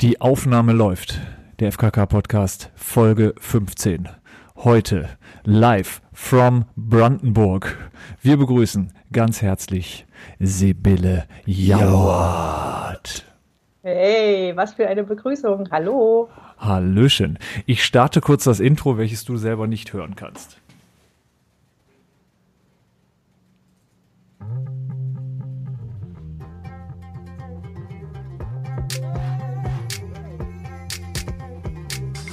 Die Aufnahme läuft. Der FKK-Podcast, Folge 15. Heute live from Brandenburg. Wir begrüßen ganz herzlich Sibylle Jauert. Hey, was für eine Begrüßung. Hallo. Hallöchen. Ich starte kurz das Intro, welches du selber nicht hören kannst.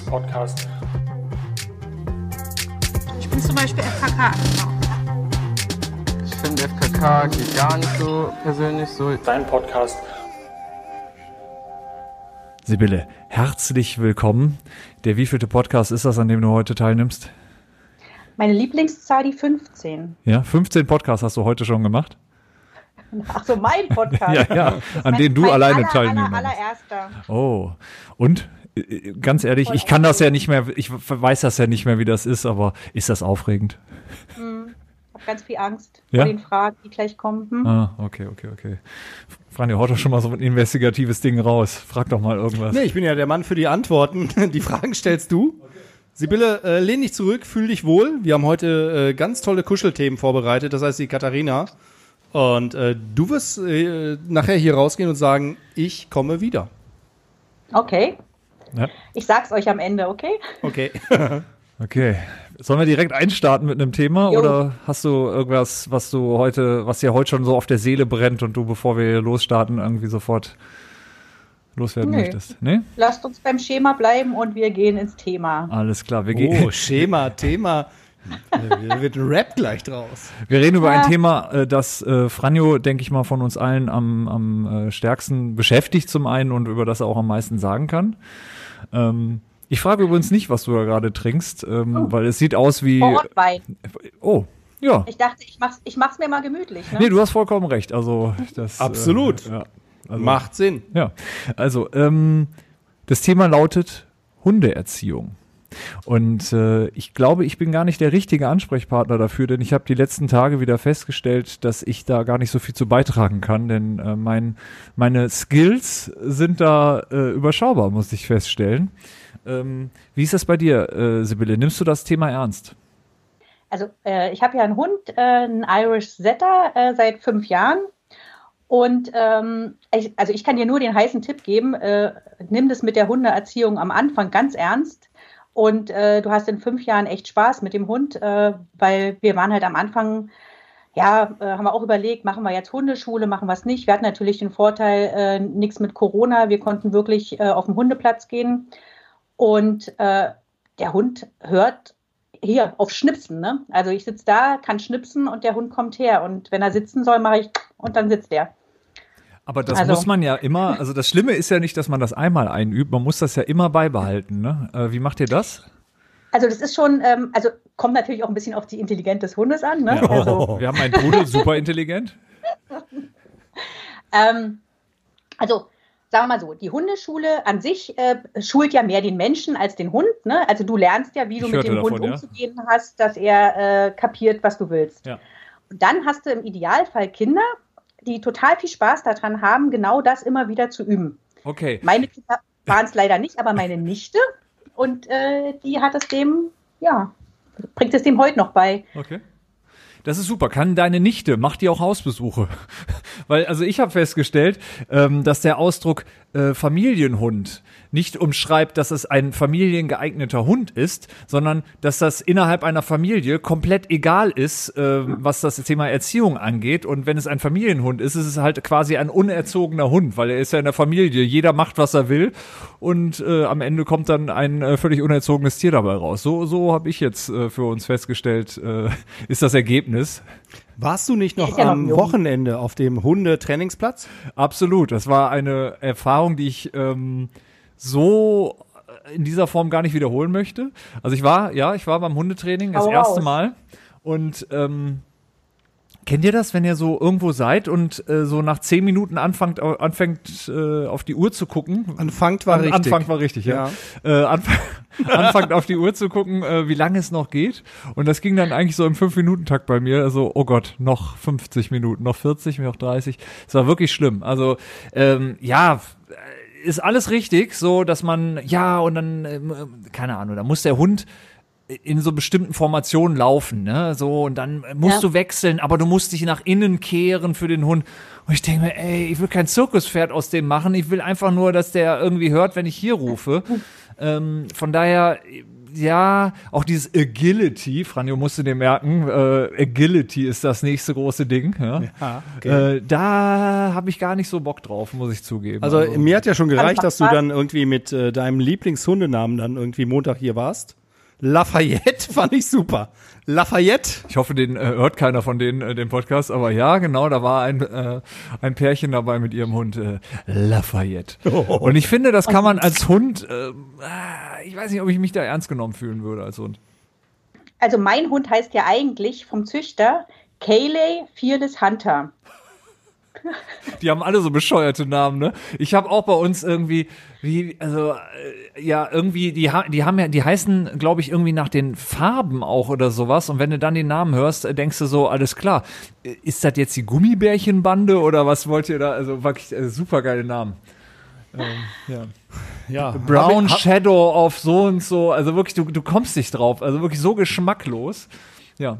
Podcast. Ich bin zum Beispiel FKK. Ich finde FKK geht gar nicht so persönlich so. Dein Podcast. Sibylle, herzlich willkommen. Der wievielte Podcast ist das, an dem du heute teilnimmst? Meine Lieblingszahl, die 15. Ja, 15 Podcasts hast du heute schon gemacht? Ach so, mein Podcast. Ja, ja, an denen du alleine aller, teilnehmen Aller, allererster. Oh, und? Äh, Ganz ehrlich, ich kann das ja nicht mehr, ich weiß das ja nicht mehr, wie das ist, aber ist das aufregend? Ich habe ganz viel Angst Ja? vor den Fragen, die gleich kommen. Hm? Ah, okay, okay, okay. Franjo, haut doch schon mal so ein investigatives Ding raus. Frag doch mal irgendwas. Nee, ich bin ja der Mann für die Antworten. Die Fragen stellst du. Sibylle, äh, lehn dich zurück, fühl dich wohl. Wir haben heute äh, ganz tolle Kuschelthemen vorbereitet. Das heißt, die Katharina. Und äh, du wirst äh, nachher hier rausgehen und sagen, ich komme wieder. Okay. Ja, Ich sag's euch am Ende, okay? Okay. okay. Sollen wir direkt einstarten mit einem Thema Jo. oder hast du irgendwas, was du heute, was dir heute schon so auf der Seele brennt und du, bevor wir losstarten, irgendwie sofort loswerden Nö. möchtest? Nee? Lasst uns beim Schema bleiben und wir gehen ins Thema. Alles klar, wir gehen. Oh, Schema, Thema. Da wird ein Rap gleich draus. Wir reden über ein Ja. Thema, äh, das äh, Franjo, denke ich mal, von uns allen am, am äh, stärksten beschäftigt zum einen und über das er auch am meisten sagen kann. Ähm, ich frage übrigens nicht, was du da gerade trinkst, ähm, weil es sieht aus wie. Vor Ort Wein. Oh, ja. Ich dachte, ich mach's, ich mach's mir mal gemütlich. Ne? Nee, du hast vollkommen recht. Also das. Absolut. Äh, ja. Also, Macht Sinn. Ja. Also, ähm, das Thema lautet Hundeerziehung. Und äh, ich glaube, ich bin gar nicht der richtige Ansprechpartner dafür, denn ich habe die letzten Tage wieder festgestellt, dass ich da gar nicht so viel zu beitragen kann, denn äh, mein, meine Skills sind da äh, überschaubar, muss ich feststellen. Ähm, wie ist das bei dir, äh, Sibylle? Nimmst du das Thema ernst? Also äh, ich habe ja einen Hund, äh, einen Irish Setter, äh, seit fünf Jahren. Und ähm, ich, also ich kann dir nur den heißen Tipp geben, äh, nimm das mit der Hundeerziehung am Anfang ganz ernst. Und äh, du hast in fünf Jahren echt Spaß mit dem Hund, äh, weil wir waren halt am Anfang, ja, äh, haben wir auch überlegt, machen wir jetzt Hundeschule, machen wir es nicht. Wir hatten natürlich den Vorteil, äh, nichts mit Corona, wir konnten wirklich äh, auf den Hundeplatz gehen. Und äh, der Hund hört hier auf Schnipsen. Ne? Also ich sitze da, kann schnipsen und der Hund kommt her. Und wenn er sitzen soll, mache ich und dann sitzt er. Aber das Also- muss man ja immer, also das Schlimme ist ja nicht, dass man das einmal einübt, man muss das ja immer beibehalten. Ne? Äh, wie macht ihr das? Also das ist schon, ähm, also kommt natürlich auch ein bisschen auf die Intelligenz des Hundes an. Ne? Also, Wir haben einen Pudel, super intelligent. ähm, also sagen wir mal so, die Hundeschule an sich äh, schult ja mehr den Menschen als den Hund. Ne? Also du lernst ja, wie du Ich mit dem Hund davon, ja. umzugehen hast, dass er äh, kapiert, was du willst. Ja. Und dann hast du im Idealfall Kinder, die total viel Spaß daran haben, genau das immer wieder zu üben. Okay. Meine Kinder waren es leider nicht, aber meine Nichte. Und äh, die hat es dem, ja, bringt es dem heute noch bei. Okay. Das ist super. Kann deine Nichte, macht die auch Hausbesuche? Weil, also ich habe festgestellt, ähm, dass der Ausdruck äh, Familienhund nicht umschreibt, dass es ein familiengeeigneter Hund ist, sondern dass das innerhalb einer Familie komplett egal ist, ähm, was das Thema Erziehung angeht. Und wenn es ein Familienhund ist, ist es halt quasi ein unerzogener Hund, weil er ist ja in der Familie. Jeder macht, was er will und äh, am Ende kommt dann ein äh, völlig unerzogenes Tier dabei raus. So, so habe ich jetzt äh, für uns festgestellt, äh, ist das Ergebnis. Warst du nicht noch ja am. Wochenende auf dem Hundetrainingsplatz? Absolut. Das war eine Erfahrung, die ich ähm, so in dieser Form gar nicht wiederholen möchte. Also ich war, ja, ich war beim Hundetraining das Hau erste raus. Mal und ähm, Kennt ihr das, wenn ihr so irgendwo seid und äh, so nach zehn Minuten anfangt, anfängt äh, auf die Uhr zu gucken? Anfangt war An- richtig. Anfang war richtig, ja. Äh, anfang, anfangt auf die Uhr zu gucken, äh, wie lange es noch geht. Und das ging dann eigentlich so im Fünf-Minuten-Takt bei mir. Also, oh Gott, noch 50 Minuten, noch 40, noch 30. Es war wirklich schlimm. Also, ähm, ja, ist alles richtig, so dass man, ja, und dann, ähm, keine Ahnung, da muss der Hund in so bestimmten Formationen laufen, ne? So, und dann musst Ja. du wechseln, aber du musst dich nach innen kehren für den Hund. Und ich denke mir, ey, ich will kein Zirkuspferd aus dem machen. Ich will einfach nur, dass der irgendwie hört, wenn ich hier rufe. ähm, von daher, ja, auch dieses Agility, Franjo musste dir merken, äh, Agility ist das nächste große Ding. Ja? Ja, okay. Äh, da habe ich gar nicht so Bock drauf, muss ich zugeben. Also mir hat ja schon gereicht, macht dass du dann irgendwie mit äh, deinem Lieblingshundenamen dann irgendwie Montag hier warst. Lafayette fand ich super. Lafayette. Ich hoffe, den äh, hört keiner von denen äh, den Podcast, aber ja, genau, da war ein, äh, ein Pärchen dabei mit ihrem Hund äh, Lafayette. Und ich finde, das kann man als Hund, äh, ah, ich weiß nicht, ob ich mich da ernst genommen fühlen würde als Hund. Also mein Hund heißt ja eigentlich vom Züchter Cayley Fearless Hunter. Die haben alle so bescheuerte Namen, ne? Ich habe auch bei uns irgendwie, wie, also äh, ja, irgendwie, die, die haben ja, die heißen, glaube ich, irgendwie nach den Farben auch oder sowas. Und wenn du dann den Namen hörst, äh, denkst du so, alles klar, äh, ist das jetzt die Gummibärchenbande oder was wollt ihr da? Also wirklich äh, super geile Namen. Ähm, ja. Ja. Brown Hab- Shadow auf so und so, also wirklich, du, du kommst nicht drauf, also wirklich so geschmacklos. Ja.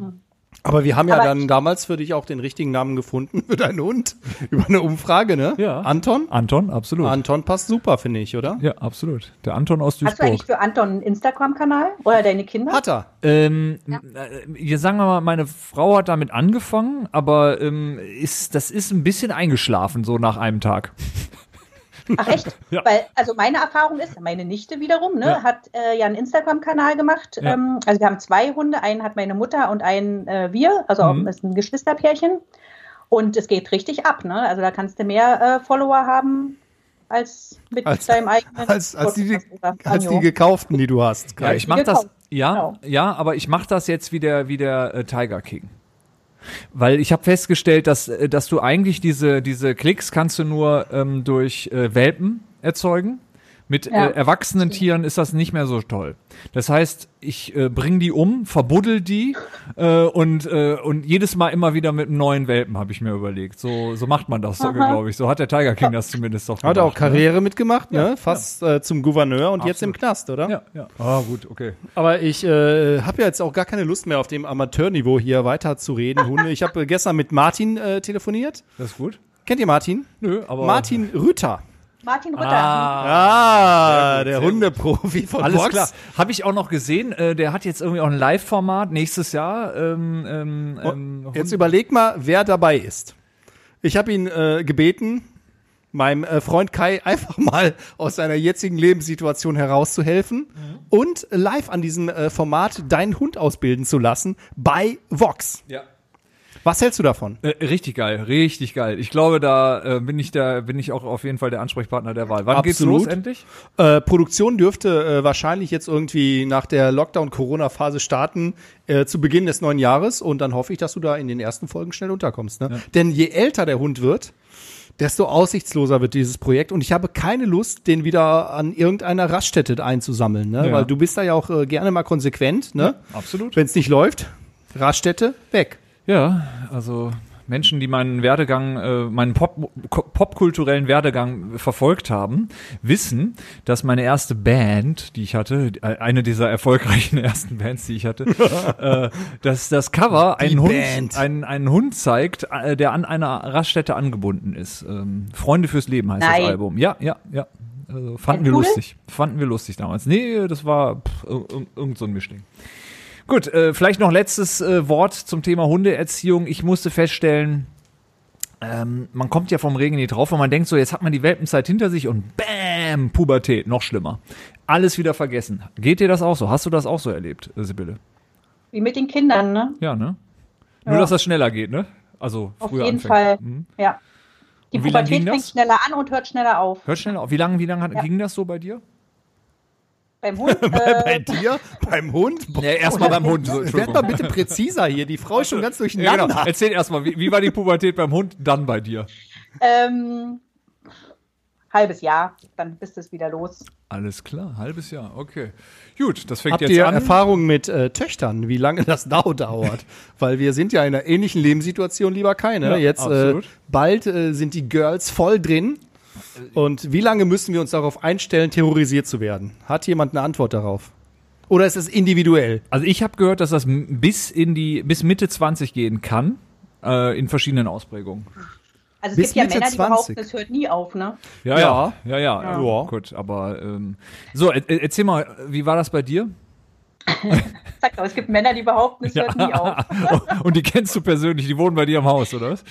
Aber wir haben ja Aber dann damals für dich auch den richtigen Namen gefunden für deinen Hund. Über eine Umfrage, ne? Ja. Anton? Anton, absolut. Anton passt super, finde ich, oder? ja, absolut. Der Anton aus Hast du Duisburg. eigentlich für Anton einen Instagram-Kanal oder deine Kinder? Hat er. Ähm, äh, hier sagen wir mal, meine Frau hat damit angefangen, aber ähm, ist, das ist ein bisschen eingeschlafen, so nach einem Tag. Ach echt? Ja. Weil, also meine Erfahrung ist, meine Nichte wiederum, ne, Ja. hat äh, ja einen Instagram-Kanal gemacht. Ja. Ähm, also wir haben zwei Hunde, einen hat meine Mutter und einen äh, wir, also Mhm. das ist ein Geschwisterpärchen. Und es geht richtig ab, ne? Also da kannst du mehr äh, Follower haben als mit Als- deinem eigenen Als, als, die, als die gekauften, die du hast. Ja, Ja, ich mach das, ja, Genau. ja, aber ich mach das jetzt wie der, wie der äh, Tiger King. Weil ich habe festgestellt, dass, äh, dass du eigentlich diese, diese Klicks kannst du nur ähm, durch äh, Welpen erzeugen. Mit Ja. äh, erwachsenen Tieren ist das nicht mehr so toll. Das heißt, ich äh, bring die um, verbuddel die äh, und, äh, und jedes Mal immer wieder mit einem neuen Welpen, habe ich mir überlegt. So, so macht man das, glaube ich. So hat der Tiger King das zumindest doch Hat er auch gemacht, ne? Karriere mitgemacht, ne? Ja, Fast äh, zum Gouverneur und jetzt im Absolut. Knast, oder? Ja, ja. Ah, gut, okay. Aber ich äh, habe ja jetzt auch gar keine Lust mehr auf dem Amateurniveau hier weiter zu reden. Hunde. Ich habe äh, gestern mit Martin äh, telefoniert. Das ist gut. Kennt ihr Martin? Nö, aber. Martin Rütter. Martin Rütter. Ah, Sehr der Hundeprofi von Alles Vox. klar. Habe ich auch noch gesehen. Äh, der hat jetzt irgendwie auch ein Live-Format nächstes Jahr. Ähm, ähm, ähm, Jetzt überleg mal, wer dabei ist. Ich habe ihn äh, gebeten, meinem äh, Freund Kai einfach mal aus seiner jetzigen Lebenssituation herauszuhelfen und live an diesem äh, Format deinen Hund ausbilden zu lassen bei Vox. ja. Was hältst du davon? Äh, richtig geil, richtig geil. Ich glaube, da äh, bin ich da bin ich auch auf jeden Fall der Ansprechpartner der Wahl. Wann geht's Absolut. los endlich? Äh, Produktion dürfte äh, wahrscheinlich jetzt irgendwie nach der Lockdown-Corona-Phase starten äh, zu Beginn des neuen Jahres und dann hoffe ich, dass du da in den ersten Folgen schnell unterkommst. Ne? Denn je älter der Hund wird, desto aussichtsloser wird dieses Projekt und ich habe keine Lust, den wieder an irgendeiner Raststätte einzusammeln, ne? Ja. weil du bist da ja auch äh, gerne mal konsequent. Ne? Absolut. Wenn es nicht läuft, Raststätte weg. Ja, also Menschen, die meinen Werdegang, äh, meinen Pop, popkulturellen Werdegang verfolgt haben, wissen, dass meine erste Band, die ich hatte, äh, eine dieser erfolgreichen ersten Bands, die ich hatte, äh, dass das Cover einen Hund, einen, einen Hund zeigt, äh, der an einer Raststätte angebunden ist. Ähm, Freunde fürs Leben heißt Nein. das Album. Ja, ja, ja. Also fanden wir lustig. Fanden wir lustig damals. Nee, das war pff, ir- ir- irgend so ein Mischding. Gut, äh, vielleicht noch letztes äh, Wort zum Thema Hundeerziehung. Ich musste feststellen, ähm, man kommt ja vom Regen nie drauf und man denkt so, jetzt hat man die Welpenzeit hinter sich und bam, Pubertät, noch schlimmer. Alles wieder vergessen. Geht dir das auch so? Hast du das auch so erlebt, äh, Sibylle? Wie mit den Kindern, ne? Ja, ne? Nur, Ja. dass das schneller geht, ne? Also Auf früher jeden anfängt. Fall. Mhm. Ja. Die lang Pubertät fängt schneller an und hört schneller auf. Hört schneller auf. Wie lange, wie lange hat- Ja. ging das so bei dir? Beim Hund. Bei Äh, dir, beim Hund. Ja, erstmal beim Hund. So, Werd mal bitte präziser hier. Die Frau ist schon ganz Ja, durcheinander. genau. Erzähl erstmal, wie, wie war die Pubertät beim Hund, dann bei dir? ähm, halbes Jahr, dann bist es wieder los. Alles klar, halbes Jahr, okay. Gut, das fängt Habt jetzt ihr an. Erfahrungen mit äh, Töchtern, wie lange das dau- dauert? Weil wir sind ja in einer ähnlichen Lebenssituation, lieber keine. Ja, Jetzt äh, absolut. bald äh, sind die Girls voll drin. Und wie lange müssen wir uns darauf einstellen, terrorisiert zu werden? Hat jemand eine Antwort darauf? Oder ist es individuell? Also ich habe gehört, dass das bis in die bis Mitte 20 gehen kann, äh, in verschiedenen Ausprägungen. Also es Bis gibt ja Mitte Männer, die 20. behaupten, es hört nie auf, ne? Ja, Ja. ja, ja, ja. Ja. Gut, aber ähm, so, er, er- erzähl mal, wie war das bei dir? Sag doch, es gibt Männer, die behaupten, es hört nie auf. Und die kennst du persönlich, die wohnen bei dir im Haus, oder was?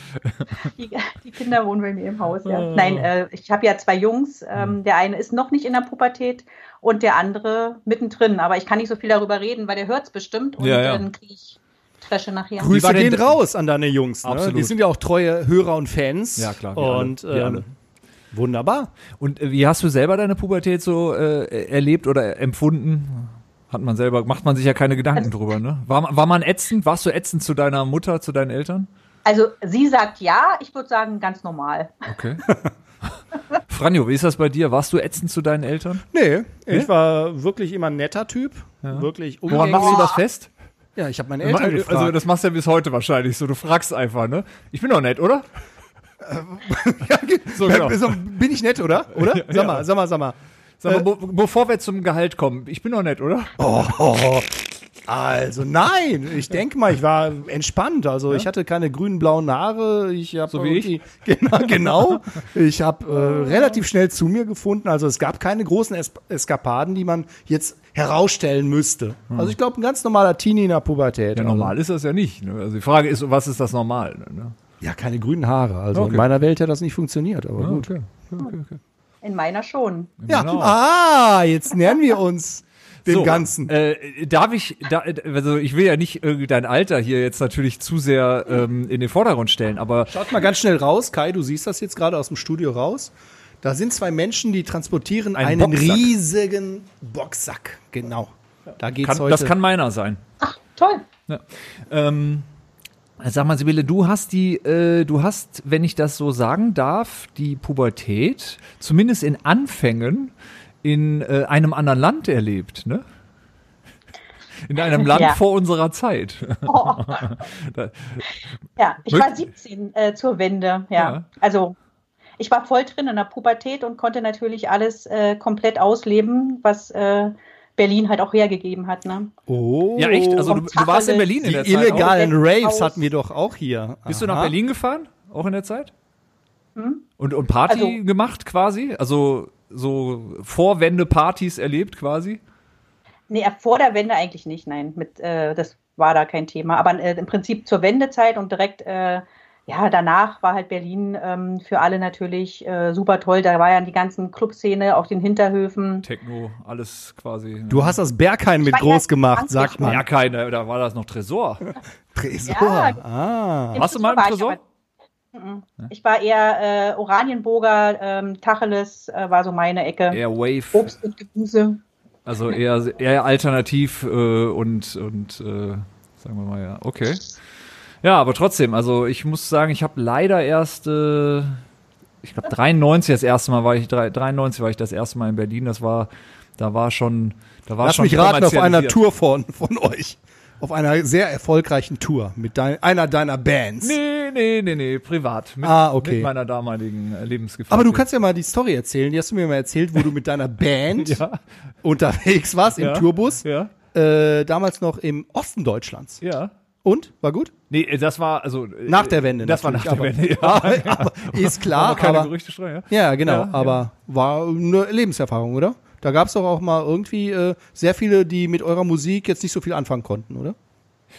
Die, die Kinder wohnen bei mir im Haus, ja. Nein, äh, ich habe ja zwei Jungs. Ähm, der eine ist noch nicht in der Pubertät und der andere mittendrin. Aber ich kann nicht so viel darüber reden, weil der hört es bestimmt und Ja, ja. dann kriege ich Trasche nachher. Grüße gehen raus an deine Jungs. Ne? Absolut. Die sind ja auch treue Hörer und Fans. Ja, klar, wir alle. Und Wir ähm, alle. wunderbar. Und äh, wie hast du selber deine Pubertät so äh, erlebt oder empfunden? Hat man selber, macht man sich ja keine Gedanken drüber, ne? War, man- war man ätzend? Warst du ätzend zu deiner Mutter, zu deinen Eltern? Also sie sagt ja, ich würde sagen ganz normal. Okay. Franjo, wie ist das bei dir? Warst du ätzend zu deinen Eltern? Nee, ich war wirklich immer ein netter Typ. Wirklich Woran machst du das fest? Ja, ich habe meine Eltern Also gefragt. das machst du ja bis heute wahrscheinlich so. Du fragst einfach, ne? Ich bin doch nett, oder? so genau. So, bin ich nett, oder? Oder? Sag mal, sag mal, sag mal. Sag mal, be bevor wir zum Gehalt kommen, ich bin doch nett, oder? Oh, also nein, ich denke mal, ich war entspannt. Also ich hatte keine grünen, blauen Haare. Ich habe So wie ich? Genau, genau. Ich habe äh, relativ schnell zu mir gefunden. Also es gab keine großen es Eskapaden, die man jetzt herausstellen müsste. Also ich glaube, ein ganz normaler Teenie in der Pubertät. Ja, also, normal ist das ja nicht. Ne? Also die Frage ist, was ist das normal? Ne? Ja, keine grünen Haare. Also Okay. in meiner Welt hat das nicht funktioniert. Aber gut. okay. okay, okay. In meiner schon. Ja, Genau. ah, jetzt nähern wir uns dem So, Ganzen. Äh, darf ich, da, also ich will ja nicht irgendwie dein Alter hier jetzt natürlich zu sehr ähm, in den Vordergrund stellen, aber Schaut mal ganz schnell raus, Kai, du siehst das jetzt gerade aus dem Studio raus. Da sind zwei Menschen, die transportieren Ein einen Boxsack. riesigen Boxsack. Genau. Da geht's kann, heute. das kann meiner sein. Toll. Ja. Ähm, sag mal, Sibylle, du hast die, äh, du hast, wenn ich das so sagen darf, die Pubertät zumindest in Anfängen in äh, einem anderen Land erlebt, ne? In einem Land Ja. vor unserer Zeit. Oh. Ja, ich war 17 äh, zur Wende, ja. Ja. Also ich war voll drin in der Pubertät und konnte natürlich alles äh, komplett ausleben, was äh, Berlin halt auch hergegeben hat. Ne? oh. ja, echt? Also du, du warst in Berlin in die der Zeit. illegalen auch. Raves hatten wir doch auch hier. Auch? Bist du nach Aha. Berlin gefahren? Auch in der Zeit? Und, und Party Also- gemacht quasi? Also so Vorwende-Partys erlebt quasi? Nee, äh, vor der Wende eigentlich nicht, nein. Mit, äh, das war da kein Thema. Aber äh, im Prinzip zur Wendezeit und direkt äh, ja, danach war halt Berlin ähm, für alle natürlich äh, super toll. Da war ja die ganzen Clubszene auf den Hinterhöfen. Techno, alles quasi. Du hast das Berghain mit groß ja gemacht, sagt 20 man. ja, keine, da war das noch Tresor. Tresor. Ja. Ah. Warst du mal im ich Tresor? aber-. Ich war eher äh, Oranienburger, ähm, Tacheles äh, war so meine Ecke. Eher Wave, Obst und Gemüse. also eher, eher alternativ äh, und, und äh, sagen wir mal ja, okay. Ja, aber trotzdem, also ich muss sagen, ich habe leider erst, äh, ich glaube 93 das erste Mal war ich, drei- 93 war ich das erste Mal in Berlin, das war, da war schon, da war Lass schon mich raten, auf einer. Tour von, von euch. Auf einer sehr erfolgreichen Tour mit dein, einer deiner Bands. Nee, nee, nee, nee, privat. Mit, Ah, okay. Mit meiner damaligen äh, Lebensgefährtin. Aber du kannst ja mal die Story erzählen. Die hast du mir mal erzählt, wo du mit deiner Band Ja. unterwegs warst im Ja. Tourbus. Ja, Äh, damals noch im Osten Deutschlands. ja. Und? War gut? Nee, äh, das war also äh, Nach der Wende. Das war nach der Wende, ja. Aber, ist klar, Aber keine aber, Gerüchte streuen, ja. ja, genau, Ja, aber war eine Lebenserfahrung, oder? Da gab es doch auch mal irgendwie äh, sehr viele, die mit eurer Musik jetzt nicht so viel anfangen konnten, oder?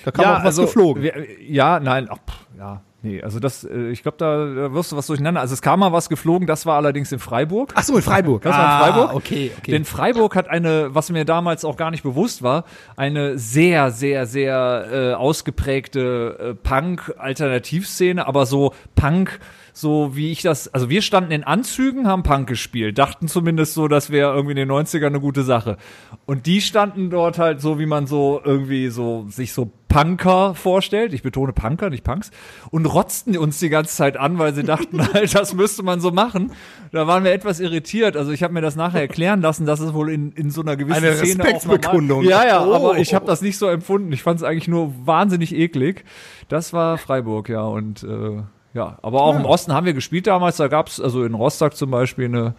Da kam auch was geflogen. Wir, ja, nein, ach, pff, ja, nee, also das, äh, ich glaube, da, da wirst du was durcheinander. Also es kam mal was geflogen, das war allerdings in Freiburg. Ach so, in Freiburg. Das war in Freiburg? Ah, okay, okay. Denn Freiburg hat eine, was mir damals auch gar nicht bewusst war, eine sehr, sehr, sehr äh, ausgeprägte äh, Punk-Alternativszene, aber so Punk, so wie ich das, also wir standen in Anzügen, haben Punk gespielt, dachten zumindest so, das wäre irgendwie in den 90ern eine gute Sache. Und die standen dort halt so, wie man so irgendwie so, sich so Punker vorstellt, ich betone Punker, nicht Punks, und rotzten uns die ganze Zeit an, weil sie dachten halt, das müsste man so machen. Da waren wir etwas irritiert. Also ich habe mir das nachher erklären lassen, dass es wohl in, in so einer gewissen Eine Szene Respektsbekundung. Ja, ja, Oh. aber ich habe das nicht so empfunden. Ich fand es eigentlich nur wahnsinnig eklig. Das war Freiburg, ja, und äh, ja. Aber auch im Osten haben wir gespielt damals. Da gab es, also in Rostock zum Beispiel, eine,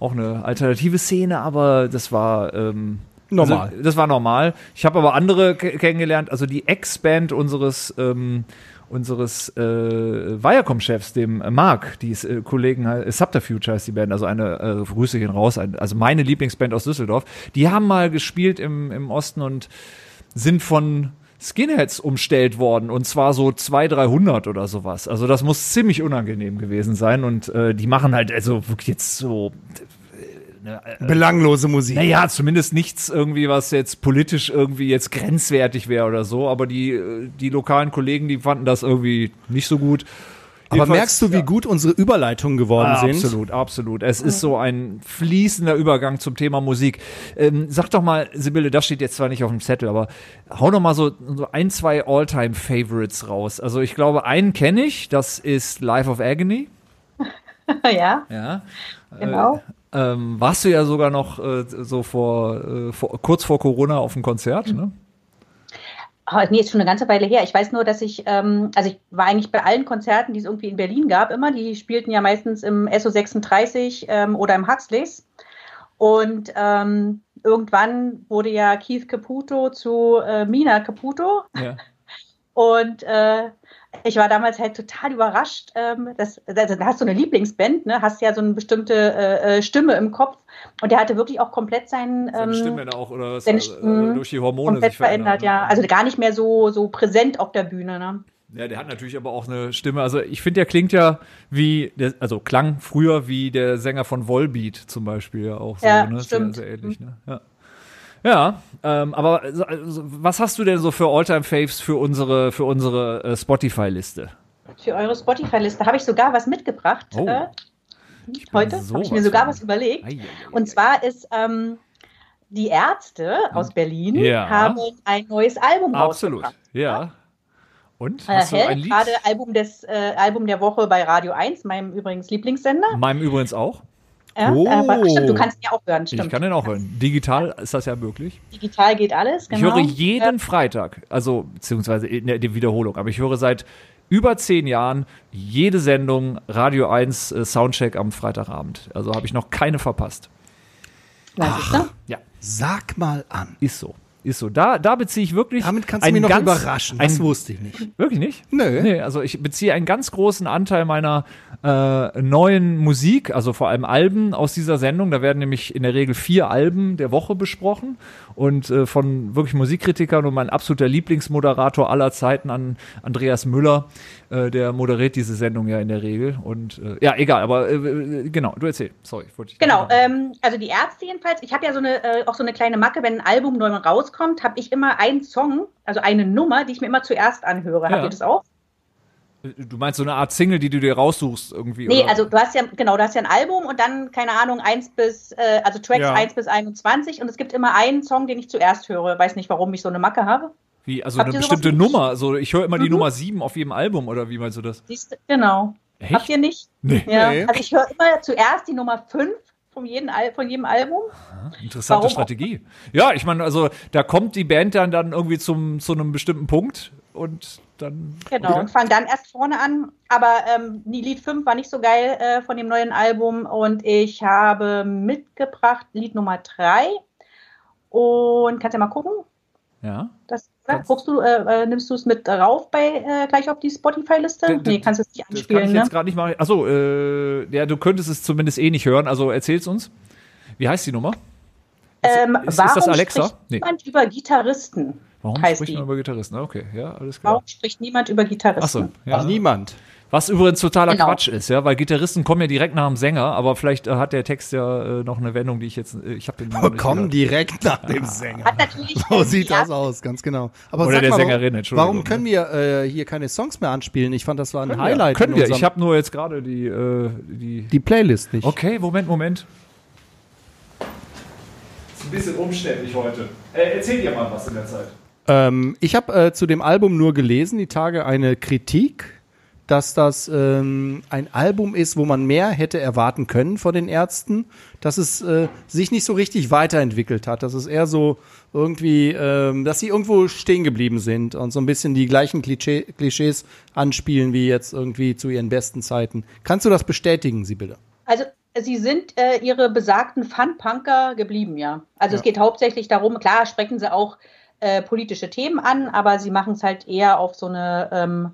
auch eine alternative Szene, aber das war ähm, Normal. Also, das war normal. Ich habe aber andere ke- kennengelernt. Also die Ex-Band unseres ähm, unseres äh, Viacom-Chefs, dem Mark, die ist, äh, Kollegen, äh, Subterfuge heißt die Band, also eine, äh, Grüße gehen raus, ein, also meine Lieblingsband aus Düsseldorf, die haben mal gespielt im, im Osten und sind von Skinheads umstellt worden und zwar so 200, 300 oder sowas. Also das muss ziemlich unangenehm gewesen sein und äh, die machen halt also wirklich jetzt so Belanglose Musik. naja, zumindest nichts irgendwie, was jetzt politisch irgendwie jetzt grenzwertig wäre oder so. Aber die, äh, die lokalen Kollegen, die fanden das irgendwie nicht so gut. Aber Jedenfalls- merkst du, wie gut unsere Überleitungen geworden Ah, sind? Absolut, absolut. Es ist so ein fließender Übergang zum Thema Musik. Ähm, sag doch mal, Sibylle, das steht jetzt zwar nicht auf dem Zettel, aber hau doch mal so, so ein, zwei All-Time-Favorites raus. Also ich glaube, einen kenne ich, das ist Life of Agony. ja, Ja. genau. Ähm, warst du ja sogar noch äh, so vor, äh, vor kurz vor Corona auf dem Konzert, ne? Oh, nee, ist schon eine ganze Weile her. Ich weiß nur, dass ich, ähm, also ich war eigentlich bei allen Konzerten, die es irgendwie in Berlin gab, immer. Die spielten ja meistens im SO36 ähm, oder im Huxleys. Und ähm, irgendwann wurde ja Keith Caputo zu äh, Mina Caputo. Ja. Und äh, ich war damals halt total überrascht. Ähm, dass, also, da hast du eine Lieblingsband, ne? hast ja so eine bestimmte äh, äh, Stimme im Kopf. Und der hatte wirklich auch komplett seinen. Seine ähm, Stimme dann auch oder was, seine Stimme durch die Hormone komplett sich verändert. verändert, ja. Also gar nicht mehr so, so präsent auf der Bühne. Ne? Ja, der hat natürlich aber auch eine Stimme. Also ich finde, der klingt ja wie, der, also klang früher wie der Sänger von Volbeat zum Beispiel ja auch so, Ja, ne? stimmt. Sehr, sehr ähnlich, ne? Ja. Ja, ähm, aber so- also, was hast du denn so für Alltime-Faves für unsere, für unsere äh, Spotify-Liste? Für eure Spotify-Liste habe ich sogar was mitgebracht. Oh. Äh, heute sowas habe ich mir sogar was überlegt. Ei, ei, ei, Und zwar ist ähm, die Ärzte aus Berlin Ja. haben ein neues Album Absolut, rausgebracht. ja. Und? Äh, Hast ein Hell, gerade Album des äh, Album der Woche bei Radio 1, meinem übrigens Lieblingssender. Meinem übrigens auch. Ja, Oh. äh, stimmt, du kannst ihn ja auch hören, stimmt. Ich kann den auch hören. Digital ist das ja möglich. Digital geht alles, genau. Ich höre jeden Freitag, also beziehungsweise in der die Wiederholung, aber ich höre seit über zehn Jahren jede Sendung Radio 1 äh, Soundcheck am Freitagabend. Also habe ich noch keine verpasst. Siehst du? Ja, Sag mal an. ist so. Ist so. Da, da beziehe ich wirklich. Damit kannst du einen mich noch ganz, überraschen. Das Ein, wusste ich nicht. wirklich nicht? Nö. Nee, also ich beziehe einen ganz großen Anteil meiner äh, neuen Musik, also vor allem Alben aus dieser Sendung. Da werden nämlich in der Regel vier Alben der Woche besprochen und äh, von wirklich Musikkritikern und mein absoluter Lieblingsmoderator aller Zeiten an Andreas Müller, äh, der moderiert diese Sendung ja in der Regel. Und äh, ja, egal, aber äh, äh, genau, du erzähl. Sorry, ich wollte dich Genau, ähm, also die Ärzte jedenfalls. Ich habe ja so eine, äh, auch so eine kleine Macke, wenn ein Album neu rauskommt, habe ich immer einen Song, also eine Nummer, die ich mir immer zuerst anhöre. Ja. Habt ihr das auch? Du meinst so eine Art Single, die du dir raussuchst irgendwie? Nee, oder? also du hast ja, genau, du hast ja ein Album und dann, keine Ahnung, 1 bis, äh, also Tracks Ja. 1 bis 21 und es gibt immer einen Song, den ich zuerst höre. Weiß nicht, warum ich so eine Macke habe. Wie, also Habt eine bestimmte? Nummer. Also ich höre immer die Mhm. Nummer 7 auf jedem Album, oder wie meinst du das? Siehst du? Genau. Echt? Habt ihr nicht? Nee. Ja. Nee. Also ich höre immer zuerst die Nummer 5 von jedem, Al von jedem Album. Interessante Warum? Strategie. Ja, ich meine, also da kommt die Band dann, dann irgendwie zum, zu einem bestimmten Punkt und dann. Genau, Okay. und fange dann erst vorne an. Aber ähm, die Lied 5 war nicht so geil äh, von dem neuen Album und ich habe mitgebracht Lied Nummer 3. Und kannst ja mal gucken. Ja. Das, Guckst du, äh, äh, nimmst du es mit rauf bei äh, gleich auf die Spotify-Liste? Nee, kannst du es nicht Das kann anspielen, ich ne? jetzt gerade nicht machen. Achso, äh, ja, du könntest es zumindest eh nicht hören, also erzähl's uns. Wie heißt die Nummer? Ähm, ist- ist warum das Alexa? spricht Nee. über Gitarristen? Warum heißt spricht die. man über Gitarristen? Okay, ja, alles klar. Warum spricht niemand über Gitarristen? Achso, ja. Ach, niemand. Was übrigens totaler Genau. Quatsch ist, ja, weil Gitarristen kommen ja direkt nach dem Sänger, aber vielleicht äh, hat der Text ja äh, noch eine Wendung, die ich jetzt, äh, ich habe den noch nicht Komm gehört. direkt nach dem Sänger. Hat natürlich So sieht das aus, ganz genau. Aber Oder sag der mal, Sängerin, Entschuldigung, warum ne? können wir äh, hier keine Songs mehr anspielen? Ich fand, das war ein Können Highlight. wir, können wir. Ich habe nur jetzt gerade die, äh, die die Playlist nicht. Okay, Moment, Moment. Ist ein bisschen umständlich heute. Äh, erzähl dir mal was in der Zeit. Ähm, ich habe äh, zu dem Album nur gelesen, die Tage eine Kritik, dass das ähm, ein Album ist, wo man mehr hätte erwarten können von den Ärzten, dass es äh, sich nicht so richtig weiterentwickelt hat, dass es eher so irgendwie, ähm, dass sie irgendwo stehen geblieben sind und so ein bisschen die gleichen Klischee, Klischees anspielen wie jetzt irgendwie zu ihren besten Zeiten. Kannst du das bestätigen, Sibylle? Also sie sind äh, ihre besagten Fun-Punker geblieben, ja. Also Ja. es geht hauptsächlich darum, klar sprechen sie auch äh, politische Themen an, aber sie machen es halt eher auf so eine ähm,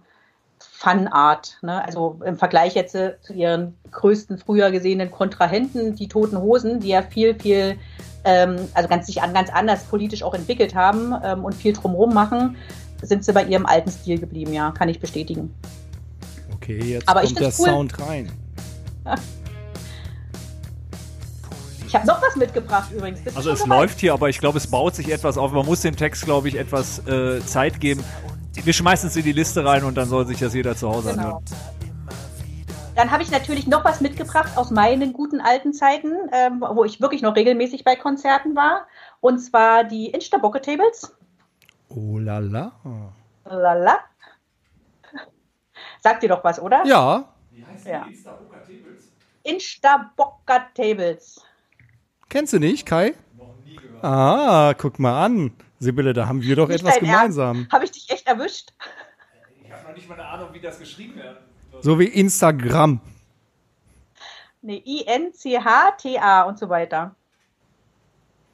Fun-Art. Ne? Also im Vergleich jetzt äh, zu ihren größten früher gesehenen Kontrahenten, die Toten Hosen, die ja viel, viel, ähm, also ganz sich an, ganz anders politisch auch entwickelt haben ähm, und viel drumherum machen, sind sie bei ihrem alten Stil geblieben, ja, kann ich bestätigen. Okay, jetzt Aber kommt der cool. Sound rein. Ich habe noch was mitgebracht übrigens. Bist Also es soweit? läuft hier, aber ich glaube, es baut sich etwas auf. Man muss dem Text, glaube ich, etwas äh, Zeit geben. Wir schmeißen es in die Liste rein und dann soll sich das jeder zu Hause Genau. anhören. Dann habe ich natürlich noch was mitgebracht aus meinen guten alten Zeiten, ähm, wo ich wirklich noch regelmäßig bei Konzerten war. Und zwar die Instabocke Tables. Oh la la. Lala. Sagt dir doch was, oder? Ja, Ja. Instabocke Tables. Kennst du nicht, Kai? Noch nie gehört. Ah, guck mal an. Sibylle, da haben wir doch Nicht etwas gemeinsam. Habe ich dich echt erwischt? Ich habe noch nicht mal eine Ahnung, wie das geschrieben wird. So wie Instagram. Nee, I-N-C-H-T-A und so weiter.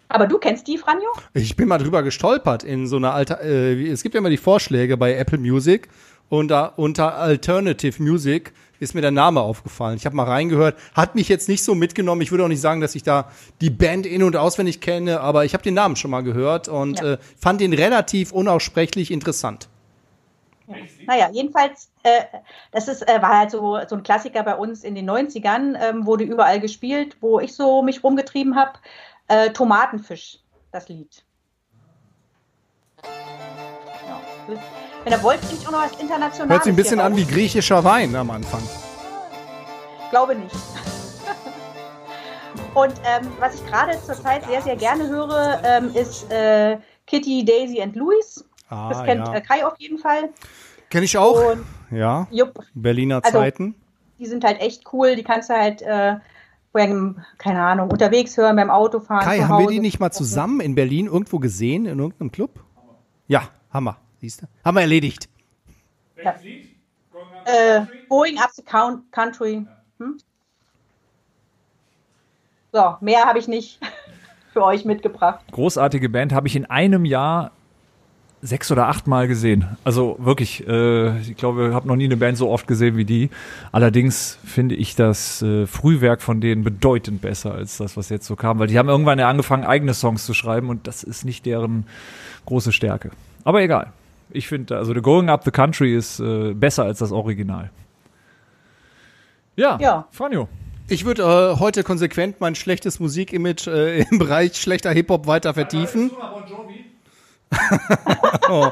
Aber du kennst die, Franjo? Ich bin mal drüber gestolpert in so einer alter. Äh, es gibt ja immer die Vorschläge bei Apple Music und da unter Alternative Music ist mir der Name aufgefallen. Ich habe mal reingehört, hat mich jetzt nicht so mitgenommen. Ich würde auch nicht sagen, dass ich da die Band in und auswendig kenne, aber ich habe den Namen schon mal gehört und Ja. äh, fand ihn relativ unaussprechlich interessant. Naja, jedenfalls, äh, das ist, äh, war halt so, so ein Klassiker bei uns in den 90ern, ähm, wurde überall gespielt, wo ich so mich rumgetrieben habe. Äh, Tomatenfisch, das Lied. Ja. Wenn ihr wollt, singt auch noch was Internationales. Hört sich ein bisschen an wie griechischer Wein am Anfang. Glaube nicht. Und ähm, was ich gerade zurzeit sehr, sehr gerne höre, ähm, ist äh, Kitty, Daisy and Louis. Ah, Das kennt ja. äh, Kai auf jeden Fall. Kenne ich auch. Und ja, jupp, Berliner Also, Zeiten. die sind halt echt cool. Die kannst du halt, äh, keine Ahnung, unterwegs hören, beim Autofahren. Kai, haben wir Hause. die nicht mal zusammen in Berlin irgendwo gesehen, in irgendeinem Club? Ja, Hammer. Siehst du? Haben wir erledigt. Äh, Going Up the Count Country. Hm? So, mehr habe ich nicht für euch mitgebracht. Großartige Band habe ich in einem Jahr sechs oder acht Mal gesehen. Also wirklich, äh, ich glaube, ich habe noch nie eine Band so oft gesehen wie die. Allerdings finde ich das äh, Frühwerk von denen bedeutend besser als das, was jetzt so kam, weil die haben irgendwann ja angefangen, eigene Songs zu schreiben und das ist nicht deren große Stärke. Aber egal. Ich finde, also The Going Up the Country ist äh, besser als das Original. Ja, Ja. Franjo. Ich würde äh, heute konsequent mein schlechtes Musikimage äh, im Bereich schlechter Hip-Hop weiter vertiefen. oh.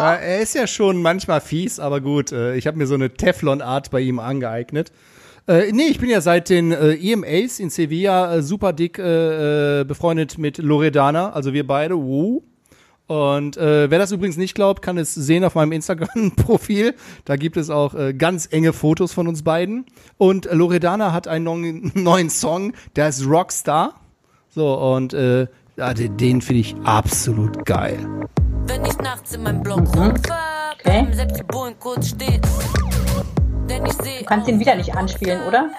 Äh, er ist ja schon manchmal fies, aber gut, äh, ich habe mir so eine Teflon-Art bei ihm angeeignet. Äh, nee, ich bin ja seit den äh, EMAs in Sevilla äh, super dick äh, äh, befreundet mit Loredana, also wir beide. Woo. Und äh, wer das übrigens nicht glaubt, kann es sehen auf meinem Instagram-Profil. Da gibt es auch äh, ganz enge Fotos von uns beiden. Und Loredana hat einen neuen, neuen Song, der ist Rockstar. So, und äh, den, den finde ich absolut geil. Wenn ich nachts in meinem Block rumfahr, Okay. selbst die Bullen kurz stehen. Denn ich sehe Du kannst ihn wieder nicht anspielen, oder?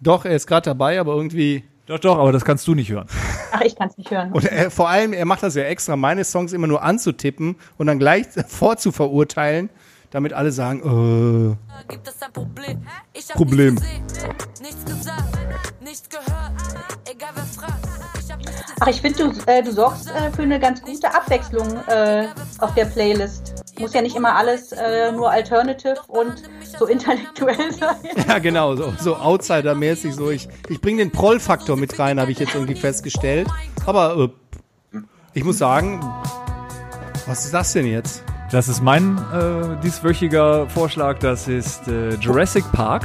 Doch, er ist gerade dabei, aber irgendwie. Doch, doch, aber das kannst du nicht hören. Ach, ich kann es nicht hören. Und er, vor allem, er macht das ja extra, meine Songs immer nur anzutippen und dann gleich vorzuverurteilen, damit alle sagen, gibt es ein Problem. Ich hab Problem. nichts gesehen, nichts gesagt, nichts gehört. Egal wer fragt. Ach, ich finde, du, äh, du sorgst äh, für eine ganz gute Abwechslung äh, auf der Playlist. Muss ja nicht immer alles äh, nur alternative und so intellektuell sein. ja genau, so, so Outsider-mäßig, so ich, ich bringe den Proll-Faktor mit rein, habe ich jetzt irgendwie festgestellt. Aber äh, ich muss sagen, was ist das denn jetzt? Das ist mein äh, dieswöchiger Vorschlag. Das ist äh, Jurassic Park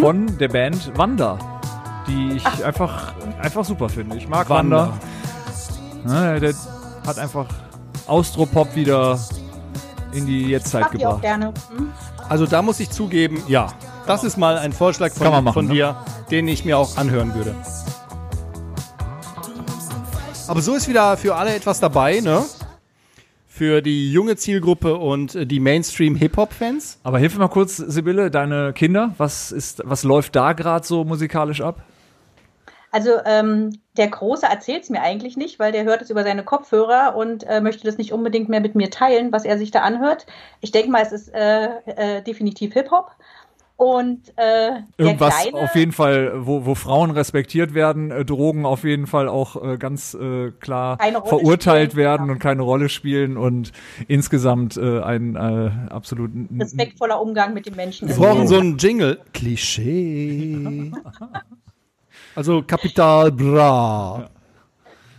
von der Band Wanda, die ich einfach, einfach super finde. Ich mag Wanda. Wanda. Ja, der hat einfach Austropop wieder in die Jetztzeit Mag die auch gebracht. gerne. Hm? Also da muss ich zugeben, ja. Das ist mal ein Vorschlag von, machen, von ne? dir, den ich mir auch anhören würde. Aber so ist wieder für alle etwas dabei, ne? Für die junge Zielgruppe und äh, die Mainstream-Hip-Hop-Fans. Aber hilf mir mal kurz, Sibylle, deine Kinder, was ist, was läuft da gerade so musikalisch ab? Also ähm, der Große erzählt es mir eigentlich nicht, weil der hört es über seine Kopfhörer und äh, möchte das nicht unbedingt mehr mit mir teilen, was er sich da anhört. Ich denke mal, es ist äh, äh, definitiv Hip-Hop. Und äh, Irgendwas der Kleine, auf jeden Fall, wo, wo Frauen respektiert werden, äh, Drogen auf jeden Fall auch äh, ganz äh, klar verurteilt spielen, werden genau. und keine Rolle spielen und insgesamt äh, ein äh, absoluten respektvoller Umgang mit den Menschen. Wir brauchen so einen Jingle. Klischee. Also Kapital Bra.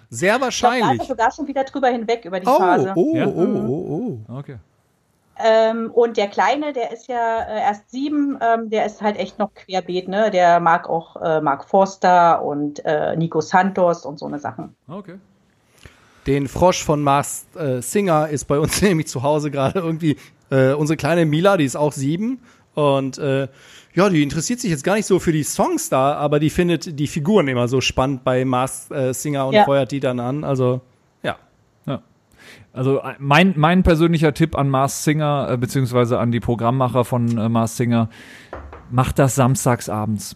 Sehr Ich glaube, da wahrscheinlich. ist er sogar schon wieder drüber hinweg über die Oh, Phase. oh, Ja? oh, oh, oh. Okay. Ähm, und der Kleine, der ist ja äh, erst sieben, ähm, der ist halt echt noch querbeet, ne? Der mag auch äh, Mark Forster und äh, Nico Santos und so eine Sachen. Okay. Den Frosch von Mars äh, Singer ist bei uns nämlich zu Hause gerade irgendwie äh, unsere kleine Mila, die ist auch sieben. Und äh, ja, die interessiert sich jetzt gar nicht so für die Songs da, aber die findet die Figuren immer so spannend bei Mars äh, Singer und Ja. feuert die dann an. Also, ja. Ja. Also äh, mein, mein persönlicher Tipp an Mars Singer, äh, beziehungsweise an die Programmmacher von äh, Mars Singer, macht das samstags abends.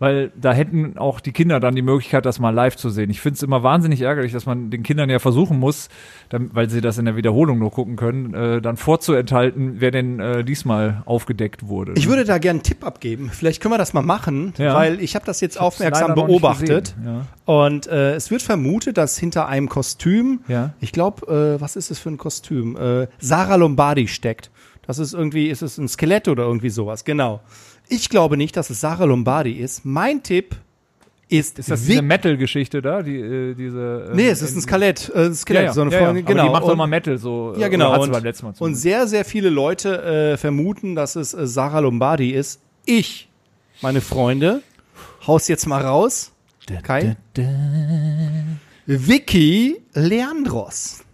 Weil da hätten auch die Kinder dann die Möglichkeit, das mal live zu sehen. Ich finde es immer wahnsinnig ärgerlich, dass man den Kindern ja versuchen muss, dann, weil sie das in der Wiederholung nur gucken können, äh, dann vorzuenthalten, wer denn äh, diesmal aufgedeckt wurde. Ich würde da gerne einen Tipp abgeben. Vielleicht können wir das mal machen, Ja. weil ich habe das jetzt Ich aufmerksam beobachtet. gesehen, Und äh, es wird vermutet, dass hinter einem Kostüm, Ja. ich glaube, äh, was ist es für ein Kostüm? Äh, Sarah Lombardi steckt. Das ist irgendwie, ist es ein Skelett oder irgendwie sowas, genau. Ich glaube nicht, dass es Sarah Lombardi ist. Mein Tipp ist, Ist das diese Metal-Geschichte da? Die, äh, diese, äh, Nee, es ist ein Skelett, äh, ein Skelett, Ja, ja, so eine ja, ja. Freundin, Aber genau. die macht doch Und- mal Metal so. Ja, genau. Und, beim letzten Mal und sehr, sehr viele Leute äh, vermuten, dass es äh, Sarah Lombardi ist. Ich, meine Freunde, haus jetzt mal raus. Kai. Vicky Leandros.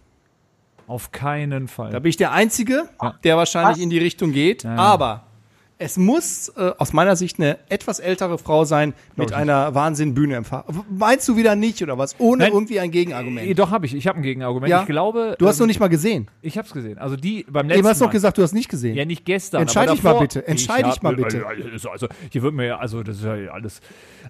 Auf keinen Fall. Da bin ich der Einzige, Ja. der wahrscheinlich Was? in die Richtung geht. Ja. Aber es muss äh, aus meiner Sicht eine etwas ältere Frau sein mit einer Wahnsinn-Bühne empfangen. Meinst du wieder nicht oder was? Ohne Nein. irgendwie ein Gegenargument. Doch, habe ich. Ich habe ein Gegenargument. Ja? Ich glaube. Du hast ähm, noch nicht mal gesehen. Ich habe es gesehen. Also die beim letzten Eben hast du doch gesagt, du hast nicht gesehen. Ja, nicht gestern. Entscheid aber dich mal bitte. Entscheid Ich mal bitte. Also, hier wird mir ja, also das ist ja alles.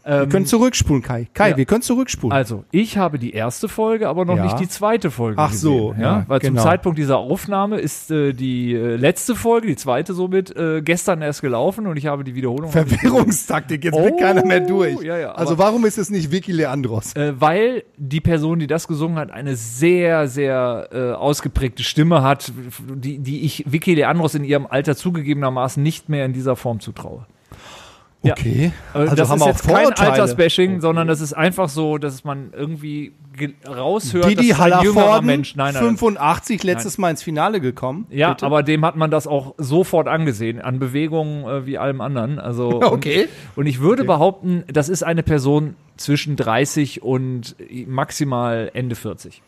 wir können zurückspulen, Kai. Kai, ja. wir können zurückspulen. Also, ich habe die erste Folge, aber noch Ja. nicht die zweite Folge Ach so, gesehen. ja, Weil genau. zum Zeitpunkt dieser Aufnahme ist äh, die äh, letzte Folge, die zweite somit, äh, gestern erst gelaufen und ich habe die Wiederholung. Verwirrungstaktik, jetzt Oh, blickt keiner mehr durch. ja, ja, also warum ist es nicht Vicky Leandros? Äh, weil die Person, die das gesungen hat, eine sehr, sehr äh, ausgeprägte Stimme hat, die, die ich Vicky Leandros in ihrem Alter zugegebenermaßen nicht mehr in dieser Form zutraue. Okay. Äh, Also das haben ist wir auch jetzt kein Vorurteile. Altersbashing, sondern das ist einfach so, dass man irgendwie ge- raushört, Didi dass ein jüngerer Mensch, nein, nein, 85, letztes Mal ins Finale gekommen. ja, Bitte? aber dem hat man das auch sofort angesehen, an Bewegungen äh, wie allem anderen. Also Okay. Und, und ich würde behaupten, das ist eine Person zwischen 30 und maximal Ende 40.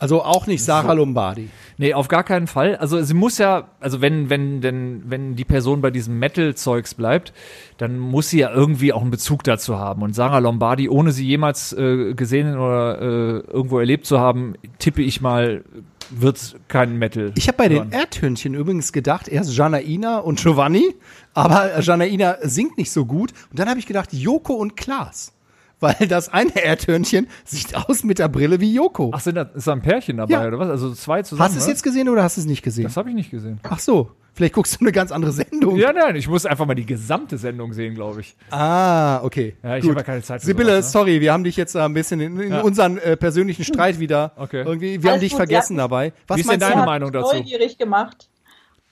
Also auch nicht Sarah Lombardi. Nee, auf gar keinen Fall. Also sie muss ja, also wenn, wenn, denn, wenn die Person bei diesem Metal-Zeugs bleibt, dann muss sie ja irgendwie auch einen Bezug dazu haben. Und Sarah Lombardi, ohne sie jemals äh, gesehen oder äh, irgendwo erlebt zu haben, tippe ich mal, wird kein Metal. Ich habe bei den hören. Erdhörnchen übrigens gedacht, erst Janaina und Giovanni, aber Janaina singt nicht so gut. Und dann habe ich gedacht, Joko und Klaas. Weil das eine Erdhörnchen sieht aus mit der Brille wie Joko. Ach, sind da, ist da ein Pärchen dabei Ja. oder was? Also zwei zusammen. hast du es jetzt gesehen oder hast du es nicht gesehen? Das habe ich nicht gesehen. Ach so, vielleicht guckst du eine ganz andere Sendung. Ja, nein, ich muss einfach mal die gesamte Sendung sehen, glaube ich. Ah, okay. Ja, ich Gut. habe ja keine Zeit Sibylle, sowas, ne? sorry, wir haben dich jetzt ein bisschen in, in Ja. unseren äh, persönlichen Streit wieder Okay. irgendwie, wir haben Alles dich gut, vergessen ja. dabei. Was Wie ist denn deine Meinung dazu? Neugierig gemacht.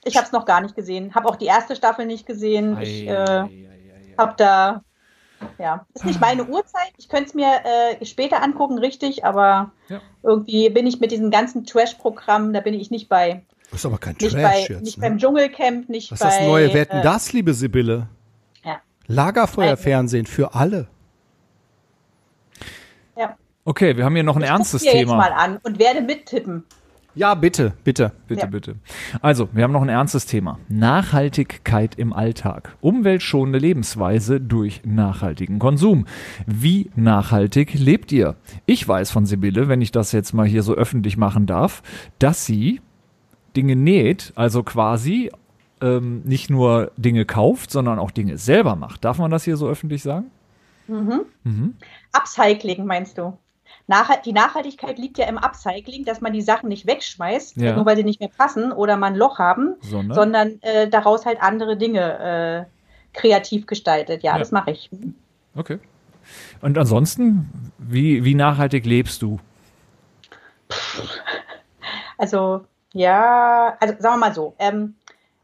Ich habe es noch gar nicht gesehen. Habe auch die erste Staffel nicht gesehen. Ich äh, habe da, ja, ist nicht meine Uhrzeit. Ich könnte es mir äh, später angucken, richtig, aber Ja. irgendwie bin ich mit diesem ganzen Trash-Programm, da bin ich nicht bei. Das ist aber kein Nicht, Trash bei, jetzt. nicht ne? beim Dschungelcamp, nicht ist bei. das neue Wetten, äh, das, liebe Sibylle. Ja. Lagerfeuerfernsehen für alle. ja. Okay, wir haben hier noch ein Ich ernstes guck's mir jetzt Thema. mal an und werde mittippen. Ja, bitte, bitte. Bitte, Ja. bitte. Also, wir haben noch ein ernstes Thema. Nachhaltigkeit im Alltag. Umweltschonende Lebensweise durch nachhaltigen Konsum. Wie nachhaltig lebt ihr? Ich weiß von Sibylle, wenn ich das jetzt mal hier so öffentlich machen darf, dass sie Dinge näht, also quasi ähm, nicht nur Dinge kauft, sondern auch Dinge selber macht. Darf man das hier so öffentlich sagen? Upcycling meinst du? Nachhalt, die Nachhaltigkeit liegt ja im Upcycling, dass man die Sachen nicht wegschmeißt, Ja. nur weil sie nicht mehr passen oder man ein Loch haben, Sondern? sondern äh, daraus halt andere Dinge äh, kreativ gestaltet. Ja, Ja. das mache ich. Okay. Und ansonsten, wie, wie nachhaltig lebst du? Also, ja, also sagen wir mal so, ähm,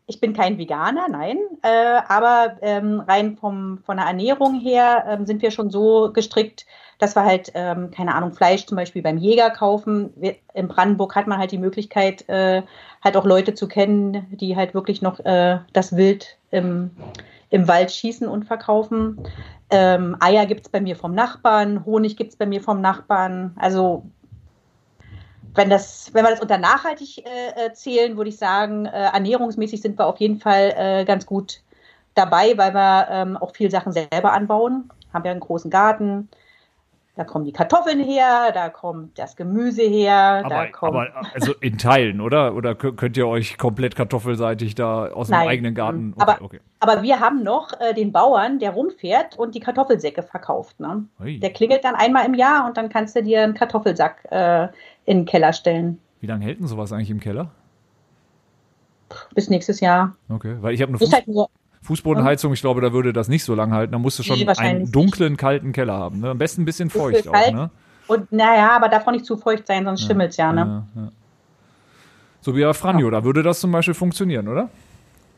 ich bin kein Veganer, nein, äh, aber ähm, rein vom, von der Ernährung her ähm, sind wir schon so gestrickt, dass wir halt, ähm, keine Ahnung, Fleisch zum Beispiel beim Jäger kaufen. Wir, in Brandenburg hat man halt die Möglichkeit, äh, halt auch Leute zu kennen, die halt wirklich noch äh, das Wild im, im Wald schießen und verkaufen. Ähm, Eier gibt es bei mir vom Nachbarn, Honig gibt es bei mir vom Nachbarn. Also wenn, das, wenn wir das unter nachhaltig äh, äh, zählen, würde ich sagen, äh, ernährungsmäßig sind wir auf jeden Fall äh, ganz gut dabei, weil wir ähm, auch viel Sachen selber anbauen. Haben ja einen großen Garten. Da kommen die Kartoffeln her, da kommt das Gemüse her, da Aber, kommt. aber also in Teilen, oder? Oder kö- könnt ihr euch komplett kartoffelseitig da aus dem Nein. eigenen Garten? Aber, okay. aber wir haben noch äh, den Bauern, der rumfährt und die Kartoffelsäcke verkauft. Ne? Ui. Der klingelt dann einmal im Jahr und dann kannst du dir einen Kartoffelsack äh, in den Keller stellen. Wie lange hält denn sowas eigentlich im Keller? Bis nächstes Jahr. Okay, weil ich habe eine Fuß halt Fußbodenheizung, ich glaube, da würde das nicht so lange halten. Da musst du schon Nee, einen nicht. dunklen, kalten Keller haben. Ne? Am besten ein bisschen feucht auch, kalt. ne? und naja, aber darf auch nicht zu feucht sein, sonst schimmelt's ja. Ne? Ja, ja. So wie bei Franjo, da würde das zum Beispiel funktionieren, oder?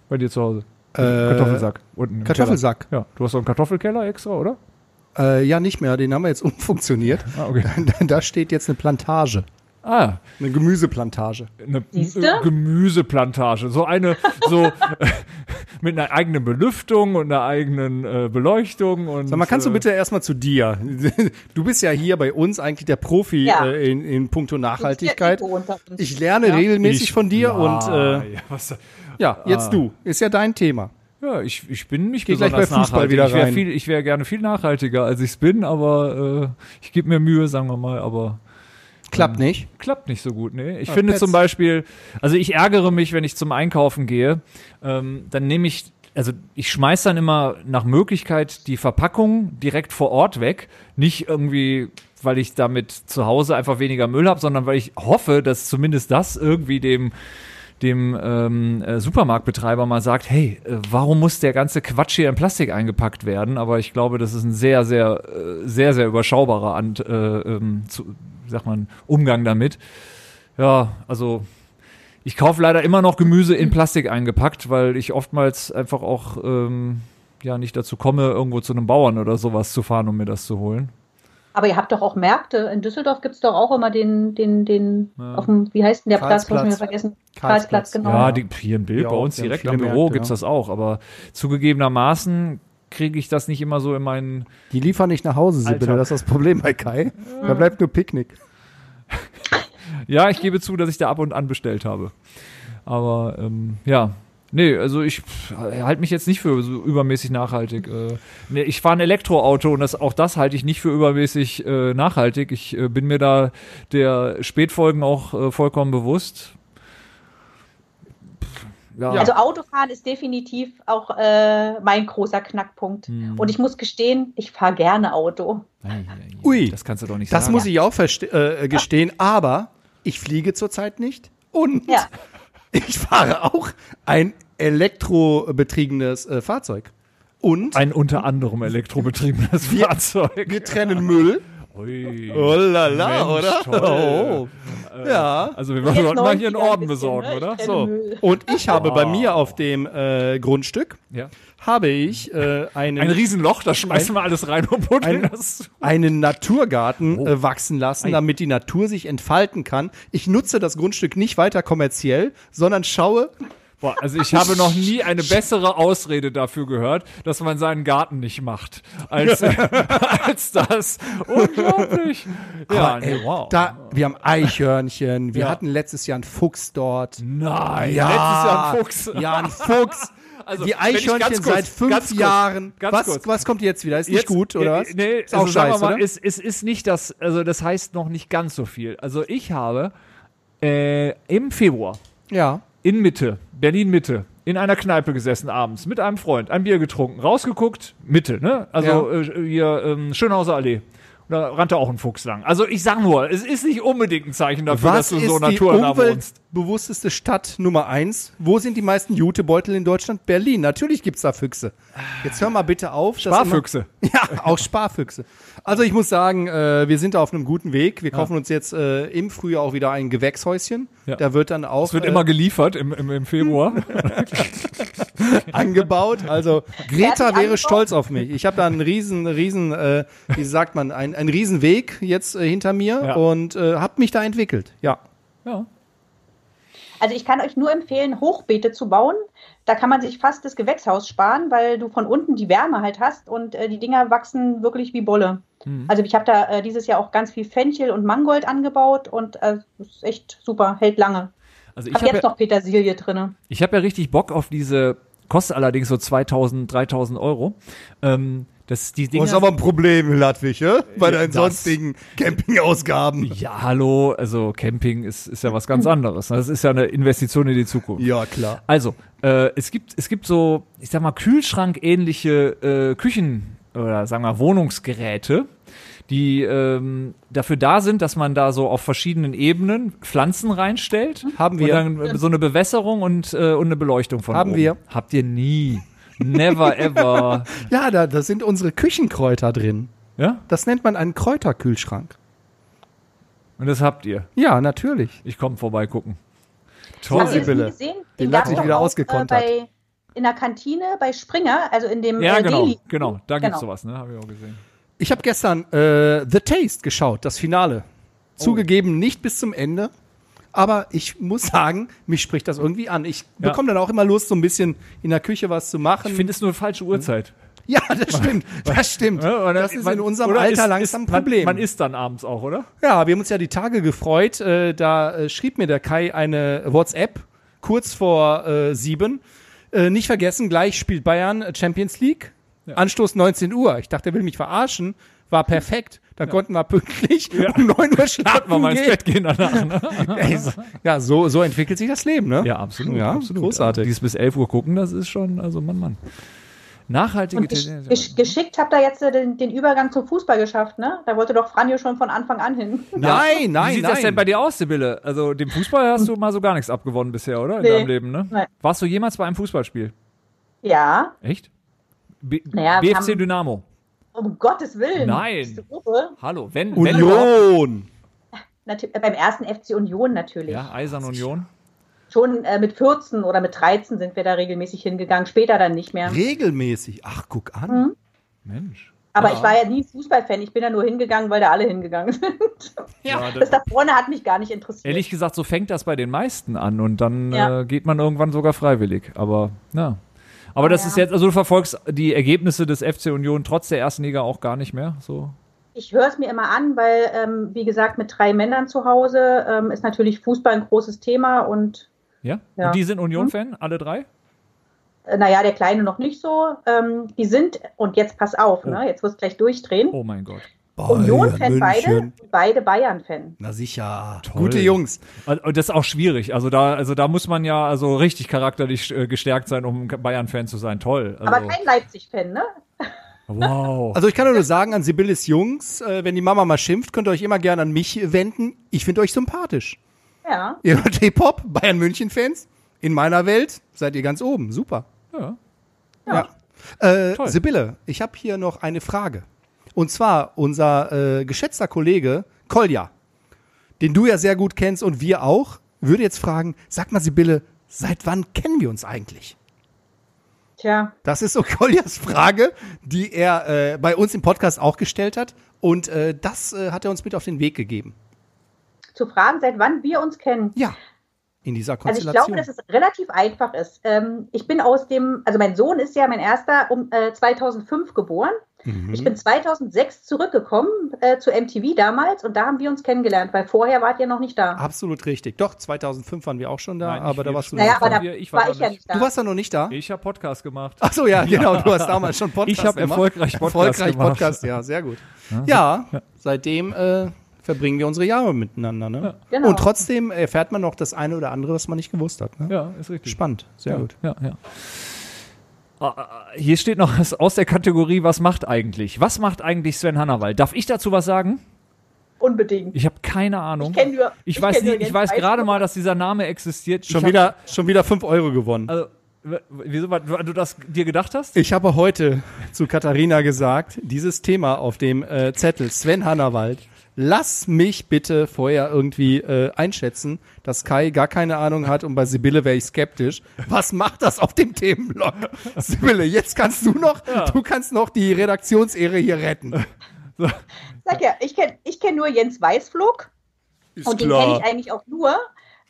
Bei dir zu Hause. Kartoffelsack. unten Kartoffelsack. Keller. Ja, du hast so einen Kartoffelkeller extra, oder? Äh, ja, nicht mehr. Den haben wir jetzt umfunktioniert. Ah, okay. Da steht jetzt eine Plantage. Ah, Eine Gemüseplantage. eine Siehste? äh, Gemüseplantage. So eine, so mit einer eigenen Belüftung und einer eigenen äh, Beleuchtung. Und, Sag mal, kannst du äh, bitte erstmal zu dir? Du bist ja hier bei uns eigentlich der Profi Ja. äh, in, in puncto Nachhaltigkeit. Ich lerne Ja. regelmäßig ich- von dir ja, und äh, ja, was, ja, jetzt du. Ist ja dein Thema. ja, ich, ich bin nicht Geh gleich besonders bei Fußball nachhaltig. wieder ich wäre rein. viel, ich wäre gerne viel nachhaltiger, als ich es bin, aber äh, ich gebe mir Mühe, sagen wir mal, aber Klappt nicht. klappt nicht so gut. Nee. Ich Ah, finde Pets. zum Beispiel, also ich ärgere mich, wenn ich zum Einkaufen gehe, ähm, dann nehme ich, also ich schmeiß dann immer nach Möglichkeit die Verpackung direkt vor Ort weg. Nicht irgendwie, weil ich damit zu Hause einfach weniger Müll habe, sondern weil ich hoffe, dass zumindest das irgendwie dem dem ähm, äh, Supermarktbetreiber mal sagt, hey, äh, warum muss der ganze Quatsch hier in Plastik eingepackt werden? Aber ich glaube, das ist ein sehr, sehr, äh, sehr, sehr überschaubarer Ant, äh, ähm, zu, wie sagt man, Umgang damit. Ja, also ich kaufe leider immer noch Gemüse in Plastik eingepackt, weil ich oftmals einfach auch ähm, ja nicht dazu komme, irgendwo zu einem Bauern oder sowas zu fahren, um mir das zu holen. Aber ihr habt doch auch Märkte. In Düsseldorf gibt es doch auch immer den, den, den, auf dem, wie heißt denn der Platz? Hab ich mir vergessen. Karlsplatz. Karlsplatz, genau. Ja, die, hier ein Bild Ja, bei uns direkt am Büro Märkte, gibt's ja. das auch, aber zugegebenermaßen kriege ich das nicht immer so in meinen Die liefern nicht nach Hause, Sibylle. Das ist das Problem bei Kai. Da bleibt nur Picknick. Ja, ich gebe zu, dass ich da ab und an bestellt habe. Aber ähm, ja, nee, also ich halte mich jetzt nicht für so übermäßig nachhaltig. Äh, nee, ich fahre ein Elektroauto und das, auch das halte ich nicht für übermäßig äh, nachhaltig. Ich äh, bin mir da der Spätfolgen auch äh, vollkommen bewusst. Ja, Also Autofahren ist definitiv auch äh, mein großer Knackpunkt. Hm. Und ich muss gestehen, ich fahre gerne Auto. Ui. das kannst du doch nicht Das sagen. muss ich auch verste- äh, gestehen, aber ich fliege zurzeit nicht und Ja. ich fahre auch ein elektrobetriebenes äh, Fahrzeug. Und Ein unter anderem elektrobetriebenes Fahrzeug. wir trennen Müll. Ui. Oh la la, Mensch, oder? toll. Oh. Ja. Also wir sollten mal hier 90er einen Orden ein bisschen, besorgen, ne? oder? So. Müll. Und ich habe bei mir auf dem äh, Grundstück Ja. habe ich äh, einen, Ein Riesenloch, da schmeißen wir alles rein und buddeln Ein- das. einen Naturgarten Oh. äh, wachsen lassen, damit die Natur sich entfalten kann. Ich nutze das Grundstück nicht weiter kommerziell, sondern schaue, Boah, also ich habe noch nie eine bessere Ausrede dafür gehört, dass man seinen Garten nicht macht, als, als das. Unglaublich. Ja, ey, nee, wow. Da, wir haben Eichhörnchen, wir Ja. hatten letztes Jahr einen Fuchs dort. Nein, Ja, letztes Jahr ein Fuchs. Ja, ein Fuchs. Also, die Eichhörnchen kurz- seit fünf ganz kurz, Jahren. ganz was, kurz. was kommt jetzt wieder? Ist nicht Jetzt- gut, oder äh, was? Nee, ist auch also wir scheiße, mal, oder? es, es ist nicht das, also das heißt noch nicht ganz so viel. Also ich habe äh, im Februar ja. In Mitte, Berlin Mitte, in einer Kneipe gesessen abends mit einem Freund, ein Bier getrunken, rausgeguckt, Mitte, ne? Also äh, hier ähm, Schönhauser Allee. Da rannte auch ein Fuchs lang. Also ich sag nur, es ist nicht unbedingt ein Zeichen dafür, Was dass du so naturnah wohnst. umweltbewussteste Stadt Nummer eins? Wo sind die meisten Jutebeutel in Deutschland? Berlin. Natürlich gibt's da Füchse. Jetzt hör mal bitte auf. Sparfüchse. Ja, auch Sparfüchse. Also ich muss sagen, äh, wir sind da auf einem guten Weg. Wir kaufen uns jetzt äh, im Frühjahr auch wieder ein Gewächshäuschen. Ja. Da wird dann auch Es wird äh, immer geliefert im, im, im Februar. angebaut. Also Greta wäre angebaut? stolz auf mich. Ich habe da einen riesen, riesen, äh, wie sagt man, ein, einen riesen Weg jetzt äh, hinter mir Ja. und äh, habe mich da entwickelt. Ja. ja. Also ich kann euch nur empfehlen, Hochbeete zu bauen. Da kann man sich fast das Gewächshaus sparen, weil du von unten die Wärme halt hast und äh, die Dinger wachsen wirklich wie Bolle. Mhm. Also ich habe da äh, dieses Jahr auch ganz viel Fenchel und Mangold angebaut und äh, ist echt super, hält lange. Also Ich habe habe jetzt ja, noch Petersilie drinne. ich hab ja richtig Bock auf diese, kostet allerdings so 2000, 3000 Euro. Ähm, das, die Dinger, ein Problem, Ludwig, ja? bei deinen sonstigen Campingausgaben. Ja, hallo, also Camping ist, ist ja was ganz anderes. Das ist ja eine Investition in die Zukunft. Ja, klar. Also, äh, es gibt, es gibt so, ich sag mal, Kühlschrank-ähnliche äh, Küchen- oder sagen wir Wohnungsgeräte, die ähm, dafür da sind, dass man da so auf verschiedenen Ebenen Pflanzen reinstellt. Haben wir. Und dann so eine Bewässerung und, äh, und eine Beleuchtung von Haben oben. wir. Habt ihr nie. Never ever. Ja, da, da sind unsere Küchenkräuter drin. Ja? Das nennt man einen Kräuterkühlschrank. Und das habt ihr. Ja, natürlich. Ich komme vorbei gucken. Habt Toll. Sibylle. Den gab's Latte doch wieder auch, ausgekontert. Äh, bei, in der Kantine bei Springer, also in dem Ja, äh, genau, Deli. genau. Da gibt's Genau. sowas, ne? Habe ich auch gesehen. Ich habe gestern äh, The Taste geschaut, das Finale. Zugegeben nicht bis zum Ende, aber ich muss sagen, mich spricht das irgendwie an. Ich Ja. bekomme dann auch immer Lust, so ein bisschen in der Küche was zu machen. Ich finde es nur falsche Uhrzeit. ja, das stimmt, das stimmt. Ja, das ist in unserem Alter ist- langsam ein Problem. Man, man isst dann abends auch, oder? Ja, wir haben uns ja die Tage gefreut. Äh, da äh, schrieb mir der Kai eine WhatsApp kurz vor äh, sieben. Äh, nicht vergessen, gleich spielt Bayern Champions League. Anstoß 19 Uhr. Ich dachte, er will mich verarschen. War perfekt. Da konnten wir pünktlich um 9 Uhr schlafen Mal mal ins gehen. Bett gehen danach. Ne? Ja, so, so entwickelt sich das Leben, ne? Ja, absolut. Ja, absolut. großartig. Dieses bis 11 Uhr gucken, das ist schon, also Mann, Mann. Nachhaltige Und gesch Tendenz- gesch geschickt habt ihr jetzt den, den Übergang zum Fußball geschafft, ne? Da wollte doch Franjo schon von Anfang an hin. Nein, nein, Wie sieht nein. das denn bei dir aus, Sibylle? Also dem Fußball hast du mal so gar nichts abgewonnen bisher, oder? In Nee. deinem Leben, ne? Nein. Warst du jemals bei einem Fußballspiel? Ja, Echt? B Naja, BFC haben- Dynamo. um Gottes Willen. Nein. Hallo, wenn, wenn Union. Natür äh, beim ersten FC Union natürlich. Ja, Eisern Union. Schon äh, mit 14 oder mit 13 sind wir da regelmäßig hingegangen, später dann nicht mehr. Regelmäßig. Ach, guck an. Mhm. Mensch. Aber Ja. ich war ja nie Fußballfan, ich bin da nur hingegangen, weil da alle hingegangen sind. Ja, Das da vorne hat mich gar nicht interessiert. Ehrlich gesagt, so fängt das bei den meisten an und dann Ja. äh, geht man irgendwann sogar freiwillig. Aber ja. Aber das Ja. ist jetzt, also du verfolgst die Ergebnisse des FC Union trotz der ersten Liga auch gar nicht mehr. So. Ich höre es mir immer an, weil, ähm, wie gesagt, mit drei Männern zu Hause ähm, ist natürlich Fußball ein großes Thema und Ja? Ja. Und die sind Union-Fan, alle drei? äh, naja, der Kleine noch nicht so. Ähm, die sind, und jetzt pass auf, Oh. ne, jetzt wirst du gleich durchdrehen. Oh mein Gott. Union-Fan beide, beide Bayern-Fan. Na sicher. Toll. Gute Jungs. Also, Und das ist auch schwierig. Also da, also da muss man ja also richtig charakterlich äh, gestärkt sein, um Bayern-Fan zu sein. Toll. Also, Aber kein Leipzig-Fan, ne? wow. Also ich kann nur sagen an Sibylles Jungs, äh, wenn die Mama mal schimpft, könnt ihr euch immer gerne an mich wenden. Ich finde euch sympathisch. Ja. Ihr hört Hip-Hop, Bayern München-Fans. In meiner Welt seid ihr ganz oben. Super. ja. Ja. Äh, Toll. Sibylle, ich habe hier noch eine Frage. Und zwar unser äh, geschätzter Kollege Kolja, den du ja sehr gut kennst und wir auch, würde jetzt fragen, sag mal Sibylle, seit wann kennen wir uns eigentlich? Tja, Das ist so Koljas Frage, die er äh, bei uns im Podcast auch gestellt hat. Und äh, das äh, hat er uns mit auf den Weg gegeben. zu fragen, seit wann wir uns kennen. Ja. in dieser Also ich Konstellation? glaube, dass es relativ einfach ist. Ähm, ich bin aus dem, also mein Sohn ist ja mein erster um äh, 2005 geboren. Mhm. Ich bin 2006 zurückgekommen äh, zu MTV damals und da haben wir uns kennengelernt, weil vorher wart ihr noch nicht da. Absolut richtig. Doch, 2005 waren wir auch schon da, Nein, aber da warst du naja, noch aber da wir- ich war war da ich ja nicht. da. Du warst da noch nicht da? Ich habe Podcast gemacht. Ach so, ja, genau. Du hast damals schon Podcast Ich habe gemacht. erfolgreich Podcast Erfolgreich gemacht. Podcast, ja, sehr gut. Ja, seitdem äh, verbringen wir unsere Jahre miteinander. Ne? Genau. Und trotzdem erfährt man noch das eine oder andere, was man nicht gewusst hat. Ne? Ja, ist richtig. Spannend, sehr ja, gut. Ja, ja. Ah, ah, Hier steht noch was aus der Kategorie, was macht eigentlich? Was macht eigentlich Sven Hannawald? Darf ich dazu was sagen? Unbedingt. Ich habe keine Ahnung. Ich kenn nur- ich ich weiß, kenn nur nicht, ich weiß gerade mal, dass dieser Name existiert. Schon ich wieder, schon wieder 5 Euro gewonnen. Hab, also, wieso, weil du das dir gedacht hast? Ich habe heute zu Katharina gesagt, dieses Thema auf dem äh, Zettel, Sven Hannawald, lass mich bitte vorher irgendwie äh, einschätzen, dass Kai gar keine Ahnung hat und bei Sibylle wäre ich skeptisch. Was macht das auf dem Themenblock? Sibylle, jetzt kannst du noch, du kannst noch die Redaktionsehre hier retten. Sag ja, ich kenne ich kenn nur Jens Weißflug und den kenne ich eigentlich auch nur.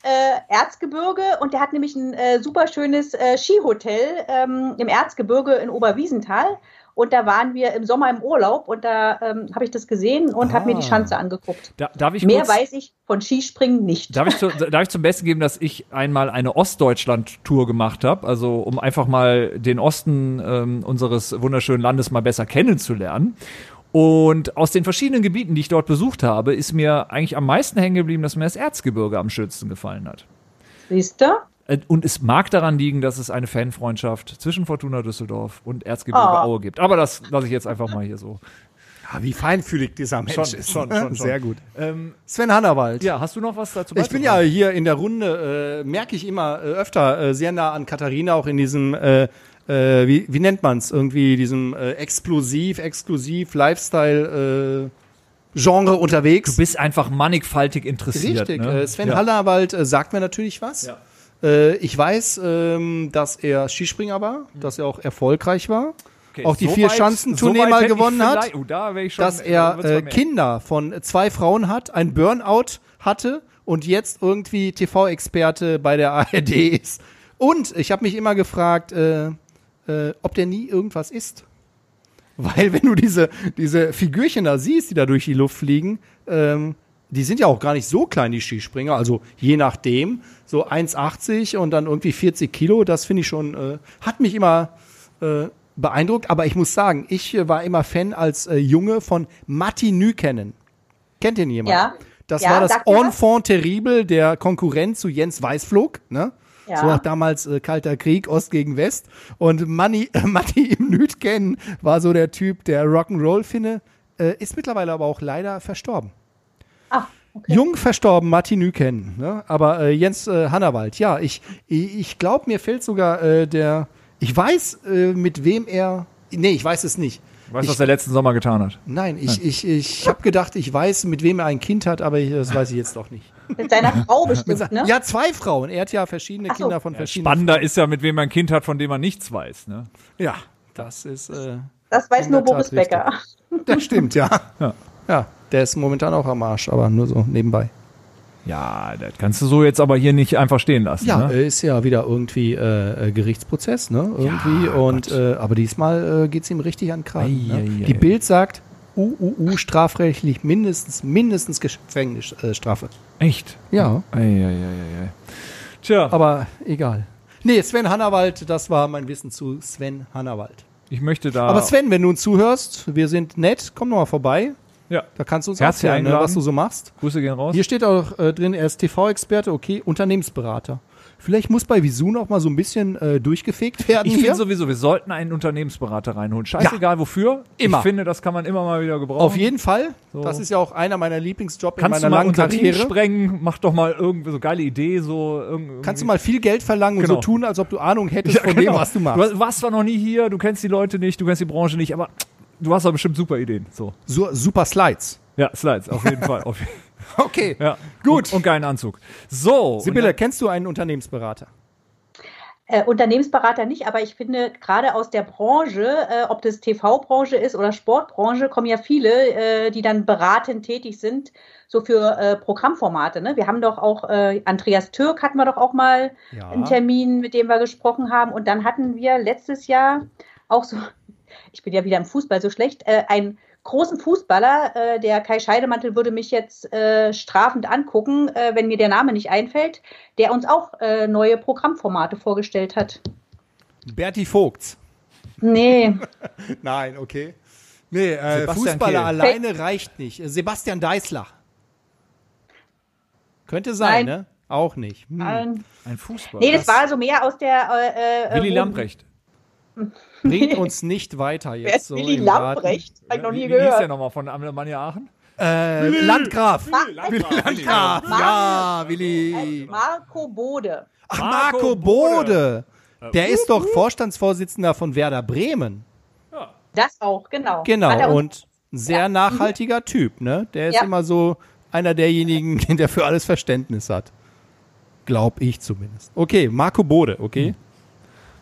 Äh, Erzgebirge und der hat nämlich ein äh, super schönes äh, Skihotel ähm, im Erzgebirge in Oberwiesenthal. Und da waren wir im Sommer im Urlaub und da ähm, habe ich das gesehen und habe mir die Ah. Schanze angeguckt. Da, darf ich Mehr kurz, weiß ich von Skispringen nicht. Darf ich, zu, darf ich zum Besten geben, dass ich einmal eine Ostdeutschland-Tour gemacht habe, also um einfach mal den Osten ähm, unseres wunderschönen Landes mal besser kennenzulernen. Und aus den verschiedenen Gebieten, die ich dort besucht habe, ist mir eigentlich am meisten hängen geblieben, dass mir das Erzgebirge am schönsten gefallen hat. Siehst du? Äh, Und es mag daran liegen, dass es eine Fanfreundschaft zwischen Fortuna Düsseldorf und Erzgebirge Oh. Aue gibt. Aber das lasse ich jetzt einfach mal hier so. Ja, wie feinfühlig dieser Mensch Schon, ist. schon, schon, schon. Sehr gut. Ähm, Sven Hannawald. ja, hast du noch was dazu Ich bin ja hier in der Runde, äh, merke ich immer äh, öfter äh, sehr nah an Katharina, auch in diesem, äh, äh, wie, wie nennt man es, irgendwie diesem äh, explosiv, exklusiv, Lifestyle äh, Genre unterwegs. Du bist einfach mannigfaltig interessiert. Richtig, Ne? äh, Sven ja. Hannawald äh, sagt mir natürlich was. Ja. Äh, ich weiß, ähm, dass er Skispringer war, dass er auch erfolgreich war, Okay, auch die so vier Schanzentournee so mal gewonnen hat. Oh, da schon, dass da er äh. Kinder von zwei Frauen hat, ein Burnout hatte und jetzt irgendwie TV-Experte bei der ARD ist. Und ich habe mich immer gefragt, äh, äh, ob der nie irgendwas isst. Weil wenn du diese, diese Figürchen da siehst, die da durch die Luft fliegen, ähm, die sind ja auch gar nicht so klein, die Skispringer. Also je nachdem, so 1,80 und dann irgendwie 40 Kilo, das finde ich schon, äh, hat mich immer äh, beeindruckt. Aber ich muss sagen, ich äh, war immer Fan als äh, Junge von Matti Nykänen. Kennt ihn jemand? Ja. Das Ja, war das. Enfant terrible, der Konkurrent zu Jens Weißflog, ne? Ja. So damals äh, Kalter Krieg, Ost gegen West. Und Manni, äh, Matti im Nütken war so der Typ, der Rock'n'Roll finde, äh, ist mittlerweile aber auch leider verstorben. Ah, okay. Jung verstorben, Matti Nüken. Ne? Aber äh, Jens äh, Hannawald, ja, ich, ich, glaube, mir fehlt sogar äh, der, ich weiß, äh, mit wem er, nee, ich weiß es nicht. Weißt du, was er letzten Sommer getan hat? nein, ich, ich, ich habe gedacht, ich weiß, mit wem er ein Kind hat, aber ich, das weiß ich jetzt doch nicht. Mit seiner Frau bestimmt, ne? Ja, zwei Frauen. Er hat ja verschiedene so. Kinder von verschiedenen Spannender ist ja, mit wem man ein Kind hat, von dem man nichts weiß. Ne? Ja, das ist. Äh, Das weiß nur Boris Becker. das stimmt, ja. Ja. ja. Der ist momentan auch am Arsch, aber nur so nebenbei. Ja, das kannst du so jetzt aber hier nicht einfach stehen lassen. Ja, ne? ist ja wieder irgendwie äh, äh, Gerichtsprozess, ne? Irgendwie. und äh, aber diesmal äh, geht's ihm richtig an Kragen. Ne? Die. Bild sagt, UUU strafrechtlich mindestens mindestens Gefängnisstrafe. Äh. Echt? ja, Ei, ei, ei. Tja, aber egal. Nee, Sven Hannawald, das war mein Wissen zu Sven Hannawald. ich möchte da. Aber Sven, wenn du uns zuhörst, wir sind nett, komm noch mal vorbei. Ja, Da kannst du uns Herzlich erzählen, ne, was du so machst. Grüße gehen raus. Hier steht auch äh, drin, er ist TV-Experte, okay, Unternehmensberater. Vielleicht muss bei Visu noch mal so ein bisschen äh, durchgefegt werden. Ich finde sowieso, wir sollten einen Unternehmensberater reinholen. Scheißegal wofür. Immer. Ich finde, das kann man immer mal wieder gebrauchen. Auf jeden Fall. So. Das ist ja auch einer meiner Lieblingsjobs in Kannst du meiner mal langen unser Team Karriere. sprengen? Mach doch mal irgendwie so geile Idee, so irgendwie. Kannst du mal viel Geld verlangen und Genau. so tun, als ob du Ahnung hättest Ja, von genau. dem, was du machst. Du warst zwar noch nie hier, du kennst die Leute nicht, du kennst die Branche nicht, aber du hast doch bestimmt super Ideen. So. so, super Slides. Ja, Slides, auf jeden Fall. Auf, Okay. ja. Gut. Und, und geilen Anzug. So. Sibylle, kennst du einen Unternehmensberater? Äh, Unternehmensberater nicht, aber ich finde, gerade aus der Branche, äh, ob das TV-Branche ist oder Sportbranche, kommen ja viele, äh, die dann beratend tätig sind, so für äh, Programmformate. Ne? Wir haben doch auch, äh, Andreas Türk hatten wir doch auch mal Ja. einen Termin, mit dem wir gesprochen haben. Und dann hatten wir letztes Jahr auch so, ich bin ja wieder im Fußball so schlecht, äh, einen großen Fußballer, äh, der Kai Scheidemantel würde mich jetzt äh, strafend angucken, äh, wenn mir der Name nicht einfällt, der uns auch äh, neue Programmformate vorgestellt hat. Berti Vogts. Nee, Nein, okay. Nee, äh, Fußballer Kehl. alleine reicht nicht. Sebastian Deißler. Könnte sein, Nein. ne? Auch nicht. Hm. Ein Fußball. nee, das war so mehr aus der äh, äh, Willi Lamprecht. Bringt uns nicht weiter jetzt. Wer ist so Willi. Lamprecht? Hab ich noch wie, nie wie hieß der gehört. nochmal von Alemannia Aachen? Äh, Landgraf. Willi Landgraf. Ja, Willi. Marco Bode. Ach, Marco Marco Bode. Der ist Uh, doch Vorstandsvorsitzender von Werder Bremen. Das auch, genau. Genau. Und ein sehr nachhaltiger Typ, ne? Der ist Ja. immer so einer derjenigen, der für alles Verständnis hat. Glaub ich zumindest. Okay, Marco Bode, okay.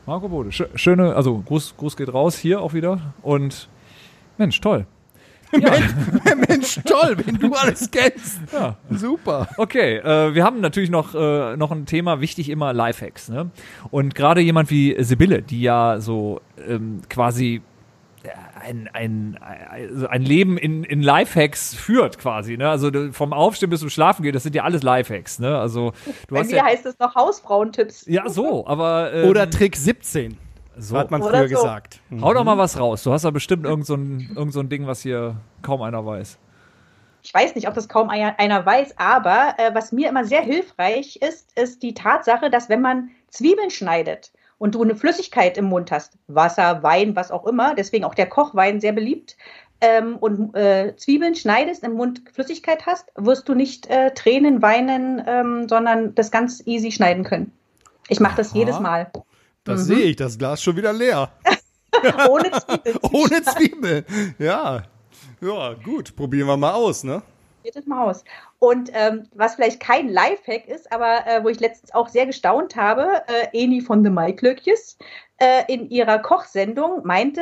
Marco Bode. Schö- Schöne, also Gruß, Gruß geht raus hier auch wieder. Und Mensch, toll. Ja, Mensch, toll, wenn du alles kennst. ja. Super. Okay, äh, wir haben natürlich noch, äh, noch ein Thema, wichtig immer Lifehacks. Ne? Und gerade jemand wie Sibylle, die ja so ähm, quasi ein, ein, also ein Leben in, in Lifehacks führt quasi. Ne? Also vom Aufstehen bis zum Schlafen gehen, das sind ja alles Lifehacks. Ne? Also du Bei hast mir ja, heißt es noch Hausfrauentipps. ja so, aber ähm, Oder Trick 17, so. hat man Oder früher so. gesagt. Hau doch mal was raus. Du hast da bestimmt irgend so ein, irgend so ein Ding, was hier kaum einer weiß. Ich weiß nicht, ob das kaum einer einer weiß, aber äh, was mir immer sehr hilfreich ist, ist die Tatsache, dass wenn man Zwiebeln schneidet und du eine Flüssigkeit im Mund hast, Wasser, Wein, was auch immer, deswegen auch der Kochwein sehr beliebt, ähm, und äh, Zwiebeln schneidest, im Mund Flüssigkeit hast, wirst du nicht äh, Tränen weinen, ähm, sondern das ganz easy schneiden können. Ich mache das jedes Mal. Das sehe ich, das Glas schon wieder leer. Ohne Zwiebeln. Ohne Zwiebel. Ja. Ja, gut, probieren wir mal aus, ne? Mal aus. Und ähm, was vielleicht kein Lifehack ist, aber äh, wo ich letztens auch sehr gestaunt habe, äh, Eni von The Maiklöckjes äh, in ihrer Kochsendung meinte,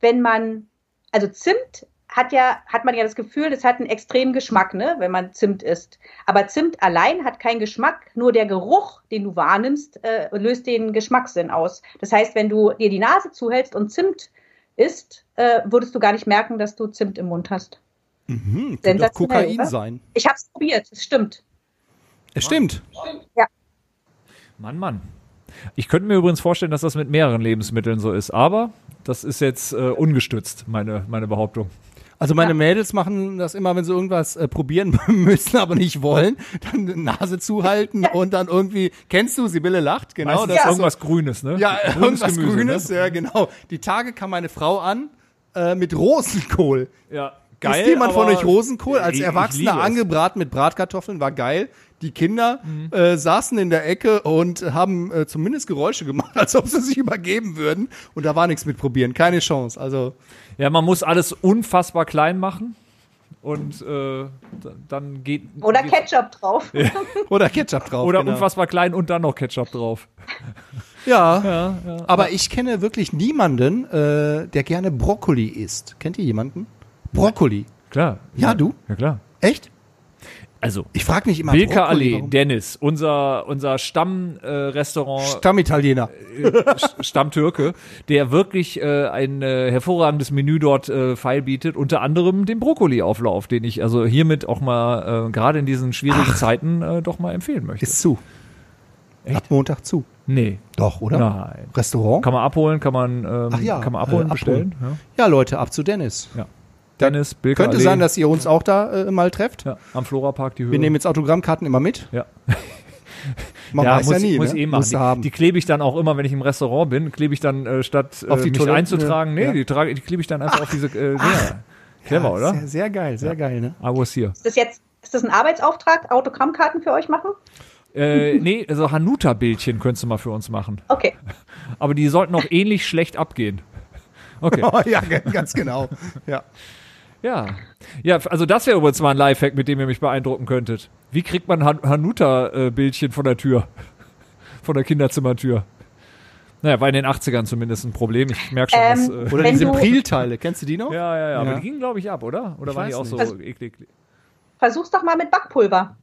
wenn man, also Zimt hat ja, hat man ja das Gefühl, das hat einen extremen Geschmack, ne, wenn man Zimt isst. Aber Zimt allein hat keinen Geschmack, nur der Geruch, den du wahrnimmst, äh, löst den Geschmackssinn aus. Das heißt, wenn du dir die Nase zuhältst und Zimt isst, äh, würdest du gar nicht merken, dass du Zimt im Mund hast. Hm, könnte doch Sensationell, Kokain oder? sein. Ich habe es probiert, es stimmt. Es stimmt. Mann, Mann. Ich könnte mir übrigens vorstellen, dass das mit mehreren Lebensmitteln so ist, aber das ist jetzt äh, ungestützt, meine, meine Behauptung. Also meine Mädels machen das immer, wenn sie irgendwas äh, probieren müssen, aber nicht wollen, dann Nase zuhalten und dann irgendwie, kennst du, Sibylle lacht, genau. Meistens das ist so- irgendwas Grünes, ne? Ja, Grünes irgendwas Gemüse, Grünes, Ne? ja genau. Die Tage kam meine Frau an äh, mit Rosenkohl. Ja, Isst jemand von euch Rosenkohl? Als Erwachsener angebraten mit Bratkartoffeln, war geil. Die Kinder äh, saßen in der Ecke und haben äh, zumindest Geräusche gemacht, als ob sie sich übergeben würden. Und da war nichts mit probieren, keine Chance. Also Ja, man muss alles unfassbar klein machen und äh, da- dann geht. Oder geht, Ketchup drauf. oder Ketchup drauf. Oder genau. unfassbar klein und dann noch Ketchup drauf. Ja, aber ich kenne wirklich niemanden, äh, der gerne Brokkoli isst. Kennt ihr jemanden? Brokkoli. Klar. Ja, du? Ja, klar. Echt? Also, Ich frage mich immer. Bilka Brokkoli, Allee, warum? Dennis, unser, unser Stammrestaurant, äh, Stammitaliener. Sch- Stammtürke, der wirklich äh, ein äh, hervorragendes Menü dort äh, feil bietet, unter anderem den Brokkoli-Auflauf, den ich also hiermit auch mal äh, gerade in diesen schwierigen Zeiten äh, doch mal empfehlen möchte. Ist zu. Echt? Ab Montag zu. nee, Doch, oder? nein. Restaurant? Kann man abholen, kann man, ähm, Ach ja, kann man abholen, äh, bestellen. Ja, Leute, ab zu Dennis. Ja. Dennis, Bilka Könnte Allee, sein, dass ihr uns auch da äh, mal trefft. ja, am Florapark die Höhe. Wir nehmen jetzt Autogrammkarten immer mit. ja. Man ja, weiß muss, ja nie, muss ne? eh machen. Haben. Die, die klebe ich dann auch immer, wenn ich im Restaurant bin, klebe ich dann äh, statt äh, Auf die mich Toiletten, einzutragen, nee, ja. die, trage, die klebe ich dann einfach auf diese äh. Clever, Ja, oder? Sehr, sehr geil, sehr geil, ne? I was here. Ist das jetzt ist das ein Arbeitsauftrag, Autogrammkarten für euch machen? Äh, nee, also Hanuta-Bildchen könntest du mal für uns machen. Okay. Aber die sollten auch ähnlich schlecht abgehen. Okay. Oh, ja, ganz genau. Ja. Ja. Ja, also das wäre übrigens mal ein Lifehack, mit dem ihr mich beeindrucken könntet. Wie kriegt man Han Hanuta-Bildchen von der Tür? Von der Kinderzimmertür? Naja, war in den 80ern zumindest ein Problem. Ich merke schon, Ähm, dass. Äh, Oder diese Prilteile, kennst du die noch? ja, ja, ja, aber Ja. die gingen, glaube ich, ab, oder? Oder Ich waren die auch so nicht. Also- eklig? Versuch's doch mal mit Backpulver.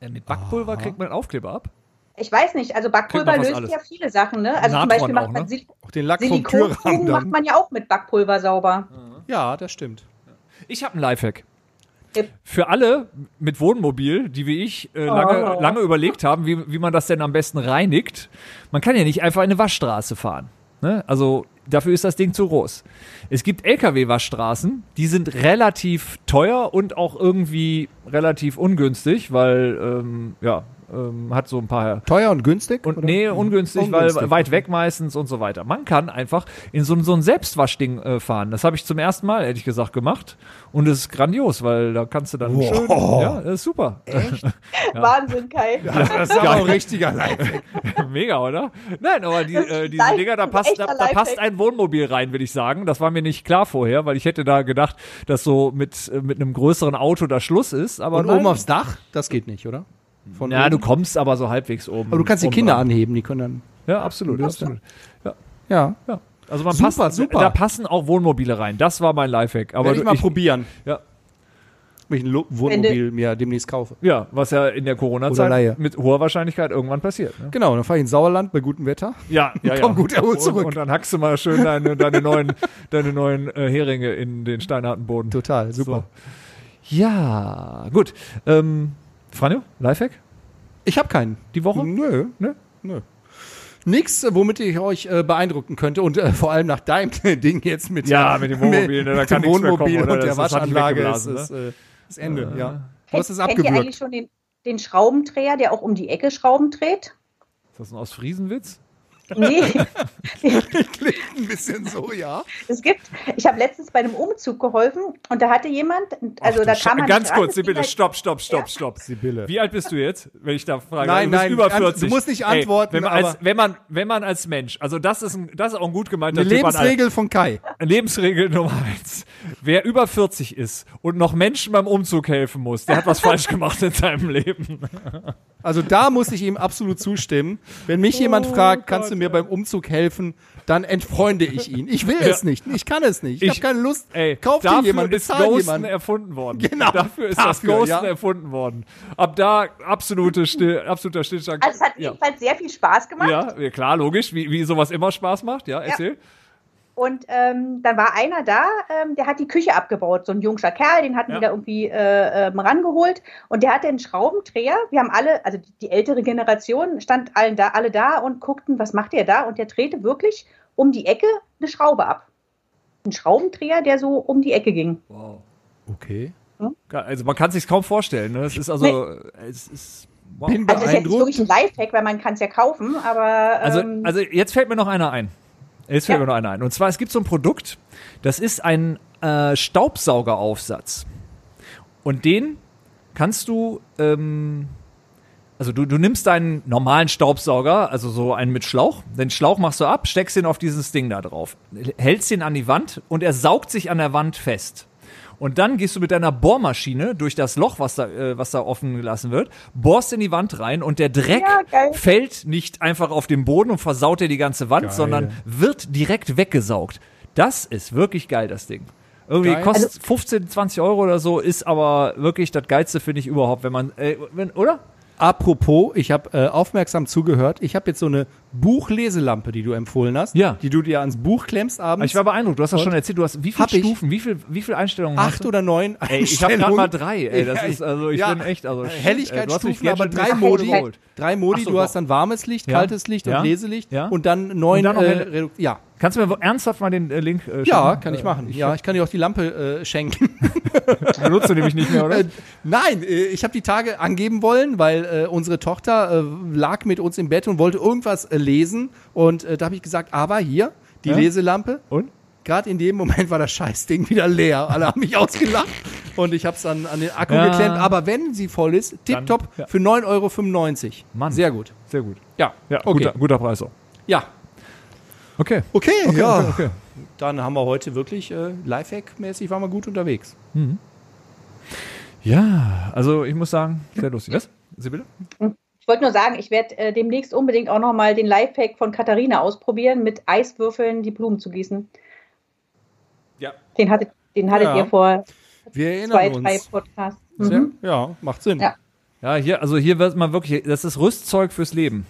Äh, mit Backpulver kriegt man Aufkleber ab? Ich weiß nicht, also Backpulver löst alles. ja viele Sachen, ne? Also Natron zum Beispiel auch, macht man ne? Sil Auch den Lack vom Türrahmen Silikonfugen macht man ja auch mit Backpulver sauber. Ja, das stimmt. Ich habe einen Lifehack. Für alle mit Wohnmobil, die wie ich äh, lange, Oh. lange überlegt haben, wie, wie man das denn am besten reinigt. Man kann ja nicht einfach in eine Waschstraße fahren. Ne? Also dafür ist das Ding zu groß. Es gibt Lkw-Waschstraßen, die sind relativ teuer und auch irgendwie relativ ungünstig, weil ähm, ja, ähm, hat so ein paar Teuer und günstig? und oder? nee, ungünstig, Ungünstig. weil weit weg meistens und so weiter. Man kann einfach in so, ein- so ein Selbstwaschding äh, fahren. Das habe ich zum ersten Mal, ehrlich gesagt, gemacht. Und es ist grandios, weil da kannst du dann Wow. schön. Ja, das ist super. Wahnsinn, Kai. Das ist aber auch ein richtiger Lifehack. Mega, oder? Nein, aber die, äh, diese Live- Dinger, da passt, da, da passt ein Wohnmobil rein, würde ich sagen. Das war mir nicht klar vorher, weil ich hätte da gedacht, dass so mit, äh, mit einem größeren Auto da Schluss ist. Aber Und nein. oben aufs Dach? Das geht nicht, oder? Von ja, oben? du kommst aber so halbwegs oben. aber du kannst die Kinder dran. anheben, die können dann. Ja, absolut, absolut. Ja. Ja. Also man Super, passt, super. da passen auch Wohnmobile rein. Das war mein Lifehack. Aber Werde ich mal probieren. Ja. Ob ich ein Lo- Wohnmobil mir demnächst kaufe. Ja, was ja in der. Corona-Zeit mit hoher Wahrscheinlichkeit irgendwann passiert. Ne? Genau, dann fahre ich ins Sauerland bei gutem Wetter. Ja, ja, ja. Komm gut erholt und, zurück. Und dann hackst du mal schön deine, deine neuen, deine neuen äh, Heringe in den steinharten Boden. Total, super. So. Ja, gut. Ähm, Franjo, Lifehack? Ich habe keinen. Die Woche? Nö, nö, nö. Nix, äh, womit ich euch äh, beeindrucken könnte und äh, vor allem nach deinem Ding jetzt mit, Ja, mit dem Wohnmobil, ne, da mit kann dem nichts mehr Wohnmobil kommen, und der Das- das Waschanlage ist, weggeblasen, ist äh, das Ende, ja. Du hast es kennt ihr abgewürgt. eigentlich schon den, den Schraubendreher, der auch um die Ecke Schrauben dreht? Ist das ein aus Friesenwitz? Nee, Klingt ein bisschen so, ja. es gibt, ich habe letztens bei einem Umzug geholfen und da hatte jemand, also da kam man Ganz kurz, Sibylle, halt- stopp, stopp, stopp, Ja. stopp. Sibylle. Wie alt bist du jetzt, wenn ich da frage? Nein, du bist nein, über an- 40. du musst nicht antworten, wenn, man als, wenn, man, wenn man als Mensch, also das ist, ein, das ist auch ein gut gemeinter Eine Tipp an. Lebensregel von Kai. Lebensregel Nummer eins. Wer über 40 ist und noch Menschen beim Umzug helfen muss, der hat was falsch gemacht in seinem Leben. Also da muss ich ihm absolut zustimmen. Wenn mich jemand Oh fragt, kannst du mir beim Umzug helfen, dann entfreunde ich ihn. Ich will es nicht. Ich kann es nicht. Ich, Ich- habe keine Lust. Ey, Kauf dir dafür jemand, ist Ghosten jemand. erfunden worden. Genau, Dafür ist das dafür, Ghosten ja. erfunden worden. Ab da absolute Still, absoluter Stillstand. Also es hat ja. jedenfalls sehr viel Spaß gemacht. ja, ja, klar, logisch, wie, wie sowas immer Spaß macht. Ja, erzähl. Und ähm, dann war einer da, ähm, der hat die Küche abgebaut, so ein jungscher Kerl, den hatten Ja. wir da irgendwie äh, ähm, rangeholt. Und der hatte einen Schraubendreher. Wir haben alle, also die, die ältere Generation stand allen da, alle da und guckten, was macht der da? Und der drehte wirklich um die Ecke eine Schraube ab. Ein Schraubendreher, der so um die Ecke ging. Okay. Also man kann sich kaum vorstellen. Ne? Es ist also, es ist, wow. Bin Also ist jetzt nicht wirklich ein Lifehack, weil man kann es ja kaufen, aber Also, ähm, also jetzt fällt mir noch einer ein. Jetzt fällt Ja. mir noch einer ein. Und zwar, es gibt so ein Produkt, das ist ein äh, Staubsaugeraufsatz. Und den kannst du, ähm, also du, du nimmst deinen normalen Staubsauger, also so einen mit Schlauch, den Schlauch machst du ab, steckst ihn auf dieses Ding da drauf, hältst ihn an die Wand und er saugt sich an der Wand fest. Und dann gehst du mit deiner Bohrmaschine durch das Loch, was da, äh, was da offen gelassen wird, bohrst in die Wand rein und der Dreck Ja, geil. fällt nicht einfach auf den Boden und versaut dir die ganze Wand, sondern wird direkt weggesaugt. Das ist wirklich geil, das Ding. Irgendwie Geil. kostet Also 15, 20 Euro oder so, ist aber wirklich das Geilste, finde ich überhaupt, wenn man, äh, wenn, oder? Apropos, ich habe äh, aufmerksam zugehört. Ich habe jetzt so eine Buchleselampe, die du empfohlen hast, Ja. die du dir ans Buch klemmst abends. Ich war beeindruckt, du hast das schon erzählt, du hast wie viele Hab ich. Stufen, wie viel, wie viele Einstellungen hast acht du? oder neun Ey, ich habe gerade Einstellungen. mal drei, ey, das Ja, ist, also ich ja. bin echt, also shit, ey, du hast mich Helligkeitsstufen, jetzt aber schon drei Modi. Drei Modi, Ach so, du hast dann warmes Licht, Ja. kaltes Licht Ja. und Leselicht Ja. und dann neun Und dann noch äh, Redu- Ja, Kannst du mir ernsthaft mal den äh, Link äh, ja, schicken? kann ich Äh, machen. ja, ich kann dir auch die Lampe äh, schenken. benutze nämlich nicht mehr, oder? Äh, Nein, äh, ich habe die Tage angeben wollen, weil äh, unsere Tochter äh, lag mit uns im Bett und wollte irgendwas äh, lesen. Und äh, da habe ich gesagt, aber hier, die Ja? Leselampe. Und? Gerade in dem Moment war das Scheißding wieder leer. Alle haben mich ausgelacht. Und ich habe es dann an den Akku Ja. geklemmt. Aber wenn sie voll ist, tipptopp ja. für 9,95 Euro. Mann. Sehr gut. Sehr gut. Ja, Ja, okay. guter, guter Preis auch. Ja, Okay. okay, ja. okay. Dann haben wir heute wirklich äh, Lifehack-mäßig waren wir gut unterwegs. Ja, also ich muss sagen, sehr lustig. Was? Sibylle? Ich wollte nur sagen, ich werde äh, demnächst unbedingt auch noch mal den Lifehack von Katharina ausprobieren, mit Eiswürfeln die Blumen zu gießen. Ja. Den hattet, den hattet Ja. ihr vor Wir zwei, erinnern drei uns. Podcasts. Mhm. ja, macht Sinn. Ja. Ja, hier, also hier wird man wirklich, das ist Rüstzeug fürs Leben.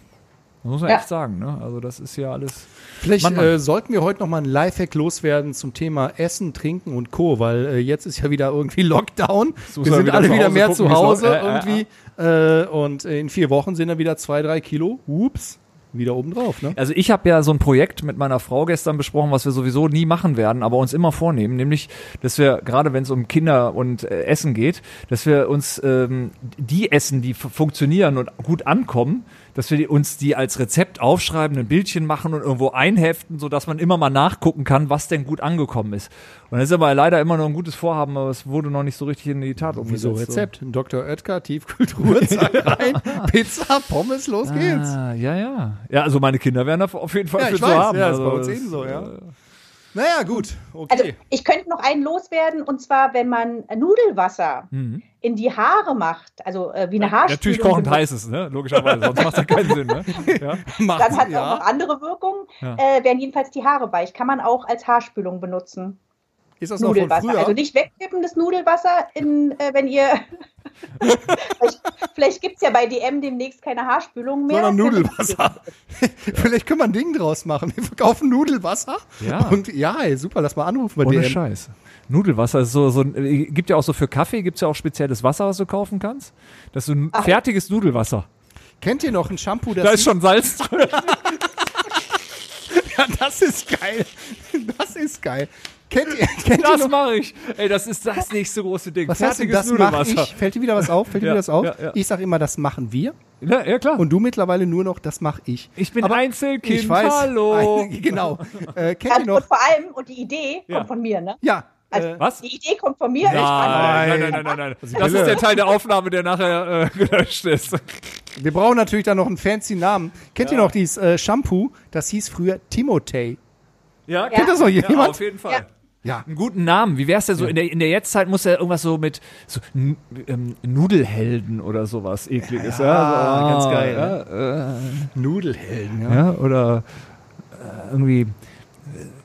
Das muss man Ja. echt sagen, ne? Also das ist ja alles. Vielleicht Mann, Mann. Äh, sollten wir heute noch mal einen Lifehack loswerden zum Thema Essen, Trinken und Co., weil äh, jetzt ist ja wieder irgendwie Lockdown. Wir sind wieder alle zu wieder Hause mehr gucken, zu Hause. Ja, ja, irgendwie. Äh, und in vier Wochen sind dann wieder zwei, drei Kilo. Ups, wieder oben drauf. Ne? Also ich habe ja so ein Projekt mit meiner Frau gestern besprochen, was wir sowieso nie machen werden, aber uns immer vornehmen, nämlich, dass wir, gerade wenn es um Kinder und äh, Essen geht, dass wir uns ähm, die Essen, die funktionieren und gut ankommen, dass wir uns die als Rezept aufschreiben, ein Bildchen machen und irgendwo einheften, sodass man immer mal nachgucken kann, was denn gut angekommen ist. Und das ist aber leider immer noch ein gutes Vorhaben, aber es wurde noch nicht so richtig in die Tat umgesetzt. Wieso Rezept? Dr. Oetker, Tiefkultur, rein, Pizza, Pommes, los So. geht's. Ah, ja, ja. Ja, also meine Kinder werden da auf jeden Fall Ja, für ich zu weiß. haben. Ja, ist also bei uns das, ebenso, ja. Naja, gut, Also okay. ich könnte noch einen loswerden und zwar, wenn man Nudelwasser Mhm. in die Haare macht, also äh, wie eine Haarspülung. Natürlich kochend heißes, ne? Logischerweise, sonst macht das keinen Sinn, ne? Ja. Dann hat es ja. auch noch andere Wirkungen, Ja. äh, werden jedenfalls die Haare weich. Kann man auch als Haarspülung benutzen. Ist das noch von Nudelwasser. früher? Also nicht wegkippendes Nudelwasser, in, äh, wenn ihr. Vielleicht vielleicht gibt es ja bei DM demnächst keine Haarspülung mehr. Sondern Nudelwasser. Vielleicht können wir ein Ding draus machen. Wir verkaufen Nudelwasser. Ja. Und ja, ey, super, lass mal anrufen bei Ohne DM. Scheiß. Nudelwasser ist so, so ein, äh, gibt ja auch so für Kaffee, gibt's ja auch spezielles Wasser, was du kaufen kannst. Das ist so ein Ach. fertiges Nudelwasser. Kennt ihr noch ein Shampoo, das Da ist schon Salz drin. Ja, das ist geil. Das ist geil. Kennt ihr, kennt ihr Das noch, mache ich. Ey, das ist das nächste große Ding. was hast du, Fertiges das mache ich. Fällt dir wieder was auf? Fällt dir Ja, wieder was auf? ja, ja. Ich sage immer, das machen wir. Ja, ja, klar. Und du mittlerweile nur noch, das mache ich. ich bin Aber Einzelkind. ich weiß. Hallo. Ein, genau. Äh, kennt ihr Also, noch? und vor allem, und die Idee Ja. kommt von mir, ne? Ja. Also- äh, Was? Die Idee kommt von mir. Nein, nein, nein, nein, nein, nein. Das ist der Teil der Aufnahme, der nachher äh, gelöscht ist. wir brauchen natürlich da noch einen fancy Namen. Kennt ihr Ja. noch dieses äh, Shampoo? Das hieß früher Timotei. Ja, Kennt das noch ja, jemand? auf jeden Fall. Ja. Ja. Einen guten Namen. Wie wär's denn so? In der, in der Jetztzeit muss ja irgendwas so mit so, ähm, Nudelhelden oder sowas ekliges. Ja, Ja, ganz so, geil, Ja, Nudelhelden, äh, ja oder äh, irgendwie äh,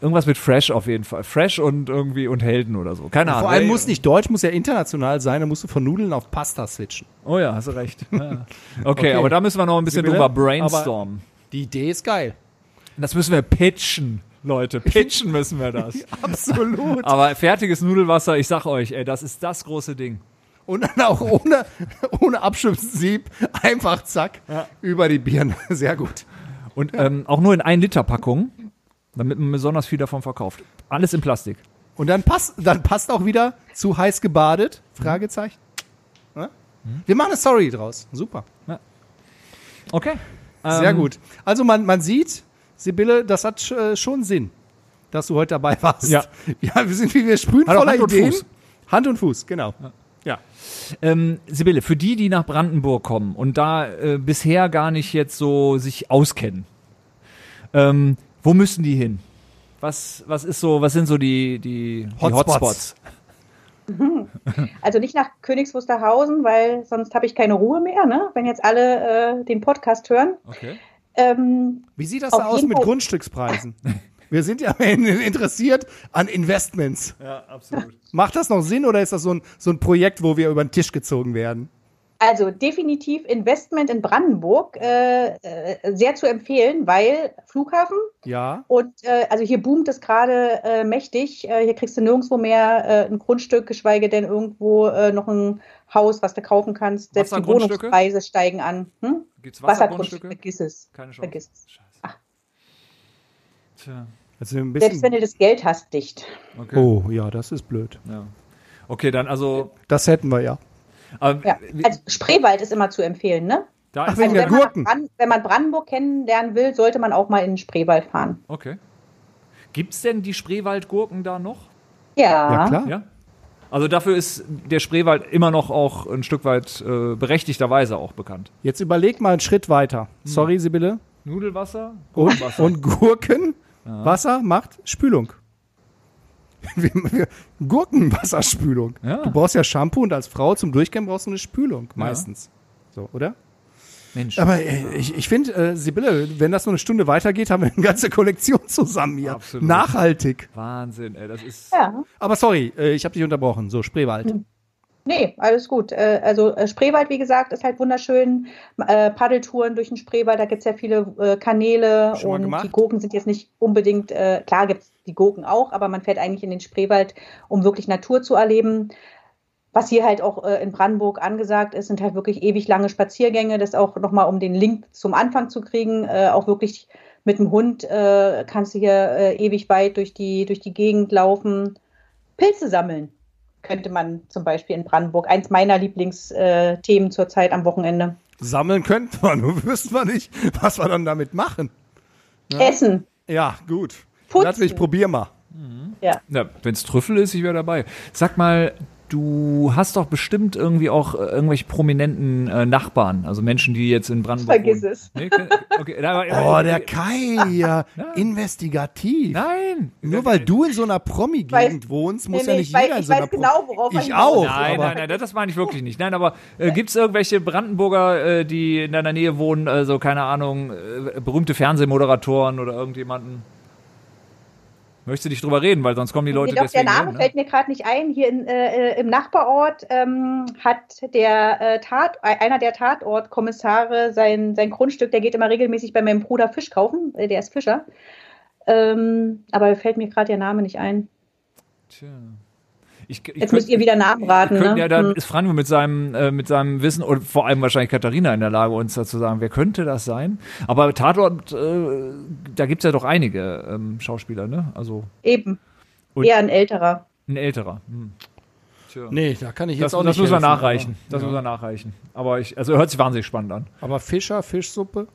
irgendwas mit Fresh auf jeden Fall. Fresh und irgendwie und Helden oder so. Keine Ahnung. Vor allem muss nicht deutsch, muss ja international sein. Da musst du von Nudeln auf Pasta switchen. Oh ja, hast du recht. Ja. Okay, Okay. aber da müssen wir noch ein bisschen drüber brainstormen. Die Idee ist geil. Das müssen wir pitchen, Leute. Pitchen müssen wir das. Absolut. Aber fertiges Nudelwasser, ich sag euch, ey, das ist das große Ding. Und dann auch ohne, ohne Abschubssieb einfach zack über die Birne. Sehr gut. Und ähm, auch nur in 1 Liter Packungen, damit man besonders viel davon verkauft. Alles in Plastik. Und dann passt, dann passt auch wieder zu heiß gebadet? Fragezeichen. Ja? Wir machen eine Story draus. Super. Okay. Sehr Ähm, gut. Also man, man sieht, Sibylle, das hat äh, schon Sinn, dass du heute dabei warst. Ja. ja wir sind wie wir sprühen voller Hand und Ideen. Fuß. Hand und Fuß, genau. Ja. Ähm, Sibylle, für die, die nach Brandenburg kommen und da äh, bisher gar nicht jetzt so sich auskennen, ähm, wo müssen die hin? Was, was ist so, was sind so die, die, die Hotspots. Hotspots? Also nicht nach Königs weil sonst habe ich keine Ruhe mehr, ne? wenn jetzt alle äh, den Podcast hören. Okay. Ähm, Wie sieht das da aus mit Fall. Grundstückspreisen? Wir sind ja interessiert an Investments. Ja, absolut. Macht das noch Sinn oder ist das so ein, so ein Projekt, wo wir über den Tisch gezogen werden? Also definitiv Investment in Brandenburg äh, äh, sehr zu empfehlen, weil Flughafen Ja. und äh, also hier boomt es gerade äh, mächtig. Äh, hier kriegst du nirgendwo mehr äh, ein Grundstück, geschweige denn irgendwo äh, noch ein Haus, was du kaufen kannst. Selbst die? Wohnungspreise steigen an. Hm? Gibt's Wassergrundstücke, vergiss es. Keine Chance. Vergiss es. Scheiße. Tja, Also ein Selbst wenn bisschen. du das Geld hast, dicht. okay. Oh, ja, das ist blöd. Ja. Okay, dann also. Das hätten wir ja. Ähm, Ja. Also Spreewald ist immer zu empfehlen, ne? da Ach, Also der wenn man, Gurken. Brand, wenn man Brandenburg kennenlernen will, sollte man auch mal in den Spreewald fahren. Okay. Gibt's denn die Spreewaldgurken da noch? Ja. Ja, klar. Ja. Also dafür ist der Spreewald immer noch auch ein Stück weit äh, berechtigterweise auch bekannt. Jetzt überleg mal einen Schritt weiter. Sorry, Sibylle. Nudelwasser, Und, Gurkenwasser. und Gurken, Wasser macht Spülung. Gurkenwasserspülung. Ja. Du brauchst ja Shampoo und als Frau zum Durchgehen brauchst du eine Spülung meistens. So, oder? Mensch. Aber äh, ich, ich finde, äh, Sibylle, wenn das nur eine Stunde weitergeht, haben wir eine ganze Kollektion zusammen hier. Absolut. Nachhaltig. Wahnsinn, ey, das ist. Ja. Aber sorry, äh, ich habe dich unterbrochen. So, Spreewald. Nee, alles gut. Äh, Also äh, Spreewald, wie gesagt, ist halt wunderschön. Äh, Paddeltouren durch den Spreewald, da gibt es ja viele Kanäle Schon und gemacht? die Gurken sind jetzt nicht unbedingt, klar gibt es die Gurken auch, aber man fährt eigentlich in den Spreewald, um wirklich Natur zu erleben. Was hier halt auch in Brandenburg angesagt ist, sind halt wirklich ewig lange Spaziergänge. Das auch nochmal, um den Link zum Anfang zu kriegen, auch wirklich mit dem Hund kannst du hier ewig weit durch die, durch die Gegend laufen. Pilze sammeln könnte man zum Beispiel in Brandenburg. Eins meiner Lieblingsthemen zurzeit am Wochenende. Sammeln könnte man, nur wüssten wir nicht, was wir dann damit machen. Essen. Ja, gut. Putzen. Mich, probier mal. Ja. Ja, wenn es Trüffel ist, ich wäre dabei. Sag mal, du hast doch bestimmt irgendwie auch äh, irgendwelche prominenten äh, Nachbarn, also Menschen, die jetzt in Brandenburg Vergiss wohnen. es. Nee, okay, aber- Oh, der Kai hier. Investigativ. Nein. Nur weil du in so einer Promi-Gegend wohnst, muss Nee, ja nee, nicht ich weiß- jeder in ich so einer weiß genau, worauf Ich hinaus auch. Nein, aber nein, nein, das meine ich wirklich nicht. Nein, aber äh, gibt es irgendwelche Brandenburger, äh, die in deiner Nähe wohnen, also keine Ahnung, äh, berühmte Fernsehmoderatoren oder irgendjemanden? Möchtest du nicht drüber reden, weil sonst kommen die Leute Nee, doch, der deswegen Name hin, ne? fällt mir gerade nicht ein. Hier in, äh, im Nachbarort ähm, hat der äh, Tat, einer der Tatortkommissare sein, sein Grundstück, der geht immer regelmäßig bei meinem Bruder Fisch kaufen, äh, der ist Fischer. Ähm, aber fällt mir gerade der Name nicht ein. Tja. Ich, ich Jetzt müsst ihr wieder nachraten. Ne? ja, da Hm. ist Franjo mit seinem, äh, mit seinem Wissen und vor allem wahrscheinlich Katharina in der Lage, uns dazu sagen, wer könnte das sein? Aber Tatort, äh, da gibt es ja doch einige ähm, Schauspieler, ne? Also Eben. Und- Eher ein älterer. ein älterer. Hm. Tja. Nee, da kann ich jetzt Das, auch das nicht muss man helfen, nachreichen. Das muss man nachreichen. Aber ich, also hört sich wahnsinnig spannend an. aber Fischer, Fischsuppe?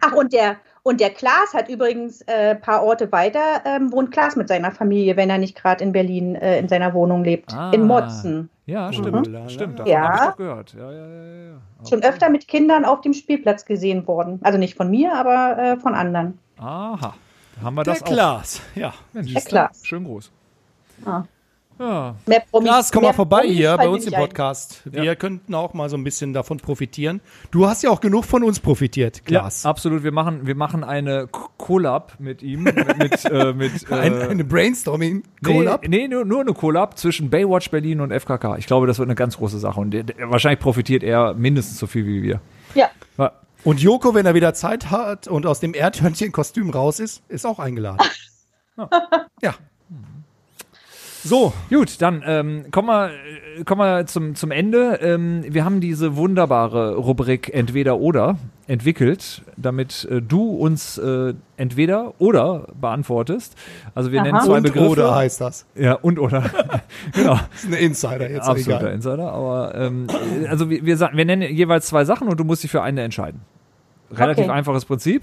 Ach, und der, und der Klaas hat übrigens ein äh, paar Orte weiter, ähm, wohnt Klaas mit seiner Familie, wenn er nicht gerade in Berlin äh, in seiner Wohnung lebt. Ah. In Motzen. Ja, stimmt. Mhm. Stimmt, davon Ja. habe ich gehört. Ja, ja, ja. Schon öfter mit Kindern auf dem Spielplatz gesehen worden. Also nicht von mir, aber äh, von anderen. Aha. Da haben wir Der das auch. Klaas. Ja. Mensch, Der? Klaas. Schön groß. Ah. Ja. Mehr Promis, Klaas, komm mal vorbei Promis hier bei uns im nicht ein. Podcast. Wir könnten auch mal so ein bisschen davon profitieren. Du hast ja auch genug von uns profitiert, Klaas. Ja, absolut. Wir machen, wir machen eine Collab mit ihm. mit, mit, äh, mit äh, Ein, eine Brainstorming-Collab. Nee, nee nur, nur eine Collab zwischen Baywatch Berlin und FKK. Ich glaube, das wird eine ganz große Sache. Und der, der, wahrscheinlich profitiert er mindestens so viel wie wir. Ja, Ja. Und Joko, wenn er wieder Zeit hat und aus dem Erdhörnchen-Kostüm raus ist, ist auch eingeladen. ja. So, Gut, dann ähm, kommen wir, äh, kommen wir zum, zum Ende. Ähm, wir haben diese wunderbare Rubrik Entweder oder entwickelt, damit äh, du uns äh, entweder oder beantwortest. Also wir Aha. nennen zwei und Begriffe. oder heißt das. Ja, und oder. genau. Das ist ein Insider jetzt, Absoluter egal. Insider. Aber ähm, also wir, wir, sagen- wir nennen jeweils zwei Sachen und du musst dich für eine entscheiden. Relativ Okay. einfaches Prinzip.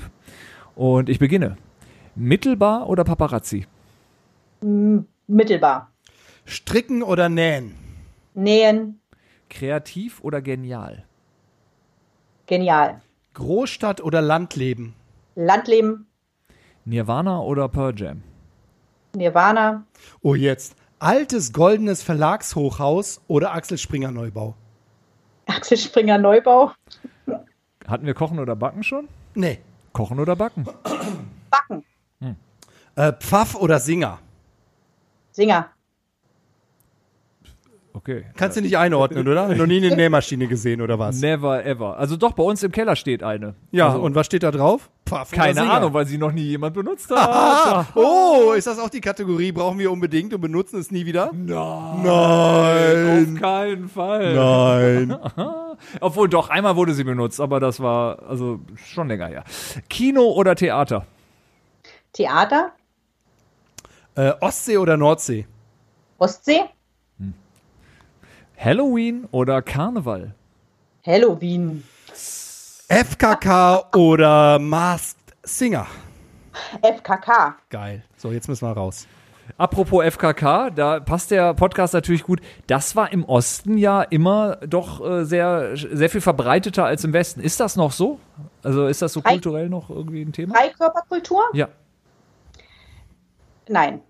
Und ich beginne. Mittelbar oder Paparazzi? Mittelbar. Stricken oder nähen? Nähen, Kreativ oder genial? genial. Großstadt oder Landleben? Landleben, Nirvana oder Pearl Jam? Nirvana, Oh, jetzt. Altes goldenes Verlagshochhaus oder Axel Springer Neubau? Axel Springer Neubau, Hatten wir Kochen oder Backen schon? Nee. Kochen oder Backen? Backen, Äh, Pfaff oder Singer? Singer. Okay. Kannst du nicht einordnen, oder? Noch nie eine Nähmaschine gesehen, oder was? Never ever. Also doch, bei uns im Keller steht eine. Ja, also, und was steht da drauf? Oder keine? Ahnung, weil sie noch nie jemand benutzt hat. Oh, ist das auch die Kategorie? Brauchen wir unbedingt und benutzen es nie wieder? Nein. Nein. Auf keinen Fall. Nein. Obwohl doch, einmal wurde sie benutzt, aber das war also schon länger her. Kino oder Theater? Theater, Äh, Ostsee oder Nordsee? Ostsee, Halloween oder Karneval? Halloween, FKK oder Masked Singer? FKK. Geil. So, jetzt müssen wir raus. Apropos FKK, da passt der Podcast natürlich gut. Das war im Osten ja immer doch äh, sehr, sehr viel verbreiteter als im Westen. Ist das noch so? Also ist das so kulturell noch irgendwie ein Thema? Freikörperkultur? Ja. Nein.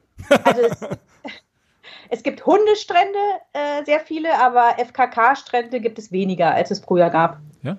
Also es, es gibt Hundestrände, äh, sehr viele, aber FKK-Strände gibt es weniger, als es früher gab. Ja.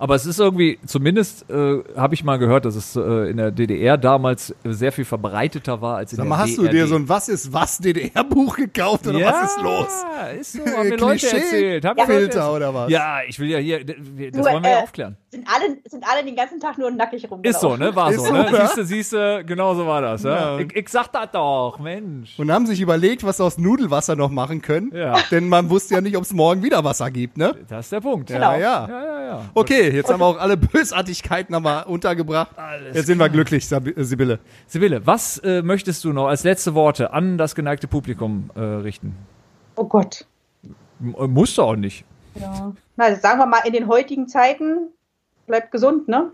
Aber es ist irgendwie, zumindest äh, habe ich mal gehört, dass es äh, in der DDR damals sehr viel verbreiteter war als in Sag der mal, hast du dir so ein Was ist was DDR-Buch gekauft oder ja, was ist los? ist so, haben mir Leute erzählt. Haben mir Leute Filter erzählt. oder was? Ja, ich will ja hier, das Du, wollen wir ja äh, aufklären. Sind alle, sind alle den ganzen Tag nur nackig rum. Ist so, ne? War Ist so, so, ne? ja. Siehst du, siehst du, genau so war das. Ja? Ja. Ich, ich sag das doch, Mensch. Und haben sich überlegt, was sie aus Nudelwasser noch machen können. Ja. Denn man wusste ja nicht, ob es morgen wieder Wasser gibt, ne? Das ist der Punkt. Genau. Ja, ja. Ja, ja, ja. Okay, jetzt haben wir auch alle Bösartigkeiten wir untergebracht. Alles jetzt sind wir glücklich, äh, Sibylle. Sibylle, was äh, möchtest du noch als letzte Worte an das geneigte Publikum äh, richten? Oh Gott. M äh, musst du auch nicht. Ja. Na, also sagen wir mal, in den heutigen Zeiten bleibt gesund, ne?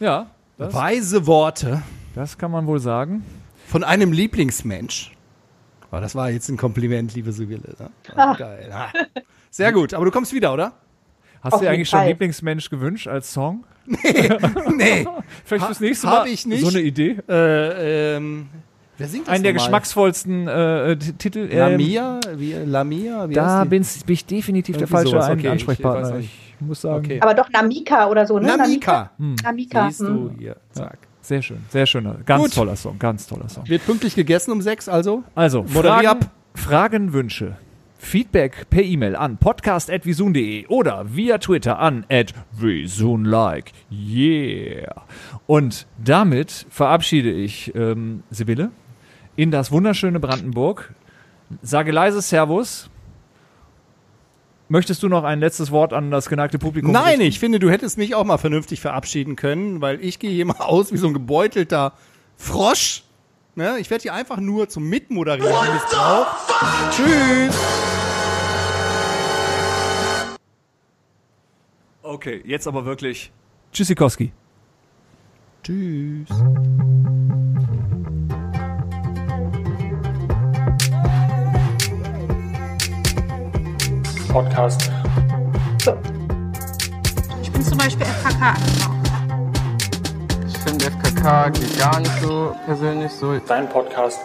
Ja, das, Weise Worte das kann man wohl sagen. von einem Lieblingsmensch. Oh, das war jetzt ein Kompliment, liebe Sibylle. Ne? Oh, geil. Ah. Sehr gut, aber du kommst wieder, oder? Hast Auf du dir eigentlich schon Fall. Lieblingsmensch gewünscht als Song? nee. Vielleicht Ha- fürs nächste hab Mal ich nicht. so eine Idee? Äh, ähm, wer singt das Einen der nochmal? geschmacksvollsten äh, T- Titel. ähm, Lamia? Wie, Lamia? Wie Da bin ich definitiv der falsche sowas, okay, ich Ansprechpartner. Ich, nicht. muss sagen, Okay. Aber doch Namika oder so, ne? Namika. Namika. Siehst du hm. hier. Zack. sehr schön, sehr schöner, ganz Gut. toller Song, ganz toller Song. Wird pünktlich gegessen um sechs, also? Also, Moderier Fragen, ab. Fragen, Wünsche, Feedback per E-Mail an podcast.visun.de oder via Twitter an @visunlike. Yeah. Und damit verabschiede ich ähm, Sibylle in das wunderschöne Brandenburg. Sage leise Servus. Möchtest du noch ein letztes Wort an das geneigte Publikum Nein, richten? ich finde, du hättest mich auch mal vernünftig verabschieden können, weil ich gehe hier mal aus wie so ein gebeutelter Frosch. Ne? Ich werde hier einfach nur zum Mitmoderieren missbraucht. Tschüss. Okay, jetzt aber wirklich. Tschüssikowski. Tschüss. Podcast. Ich bin zum Beispiel FKK. Ich finde FKK geht gar nicht so persönlich so. Dein Podcast.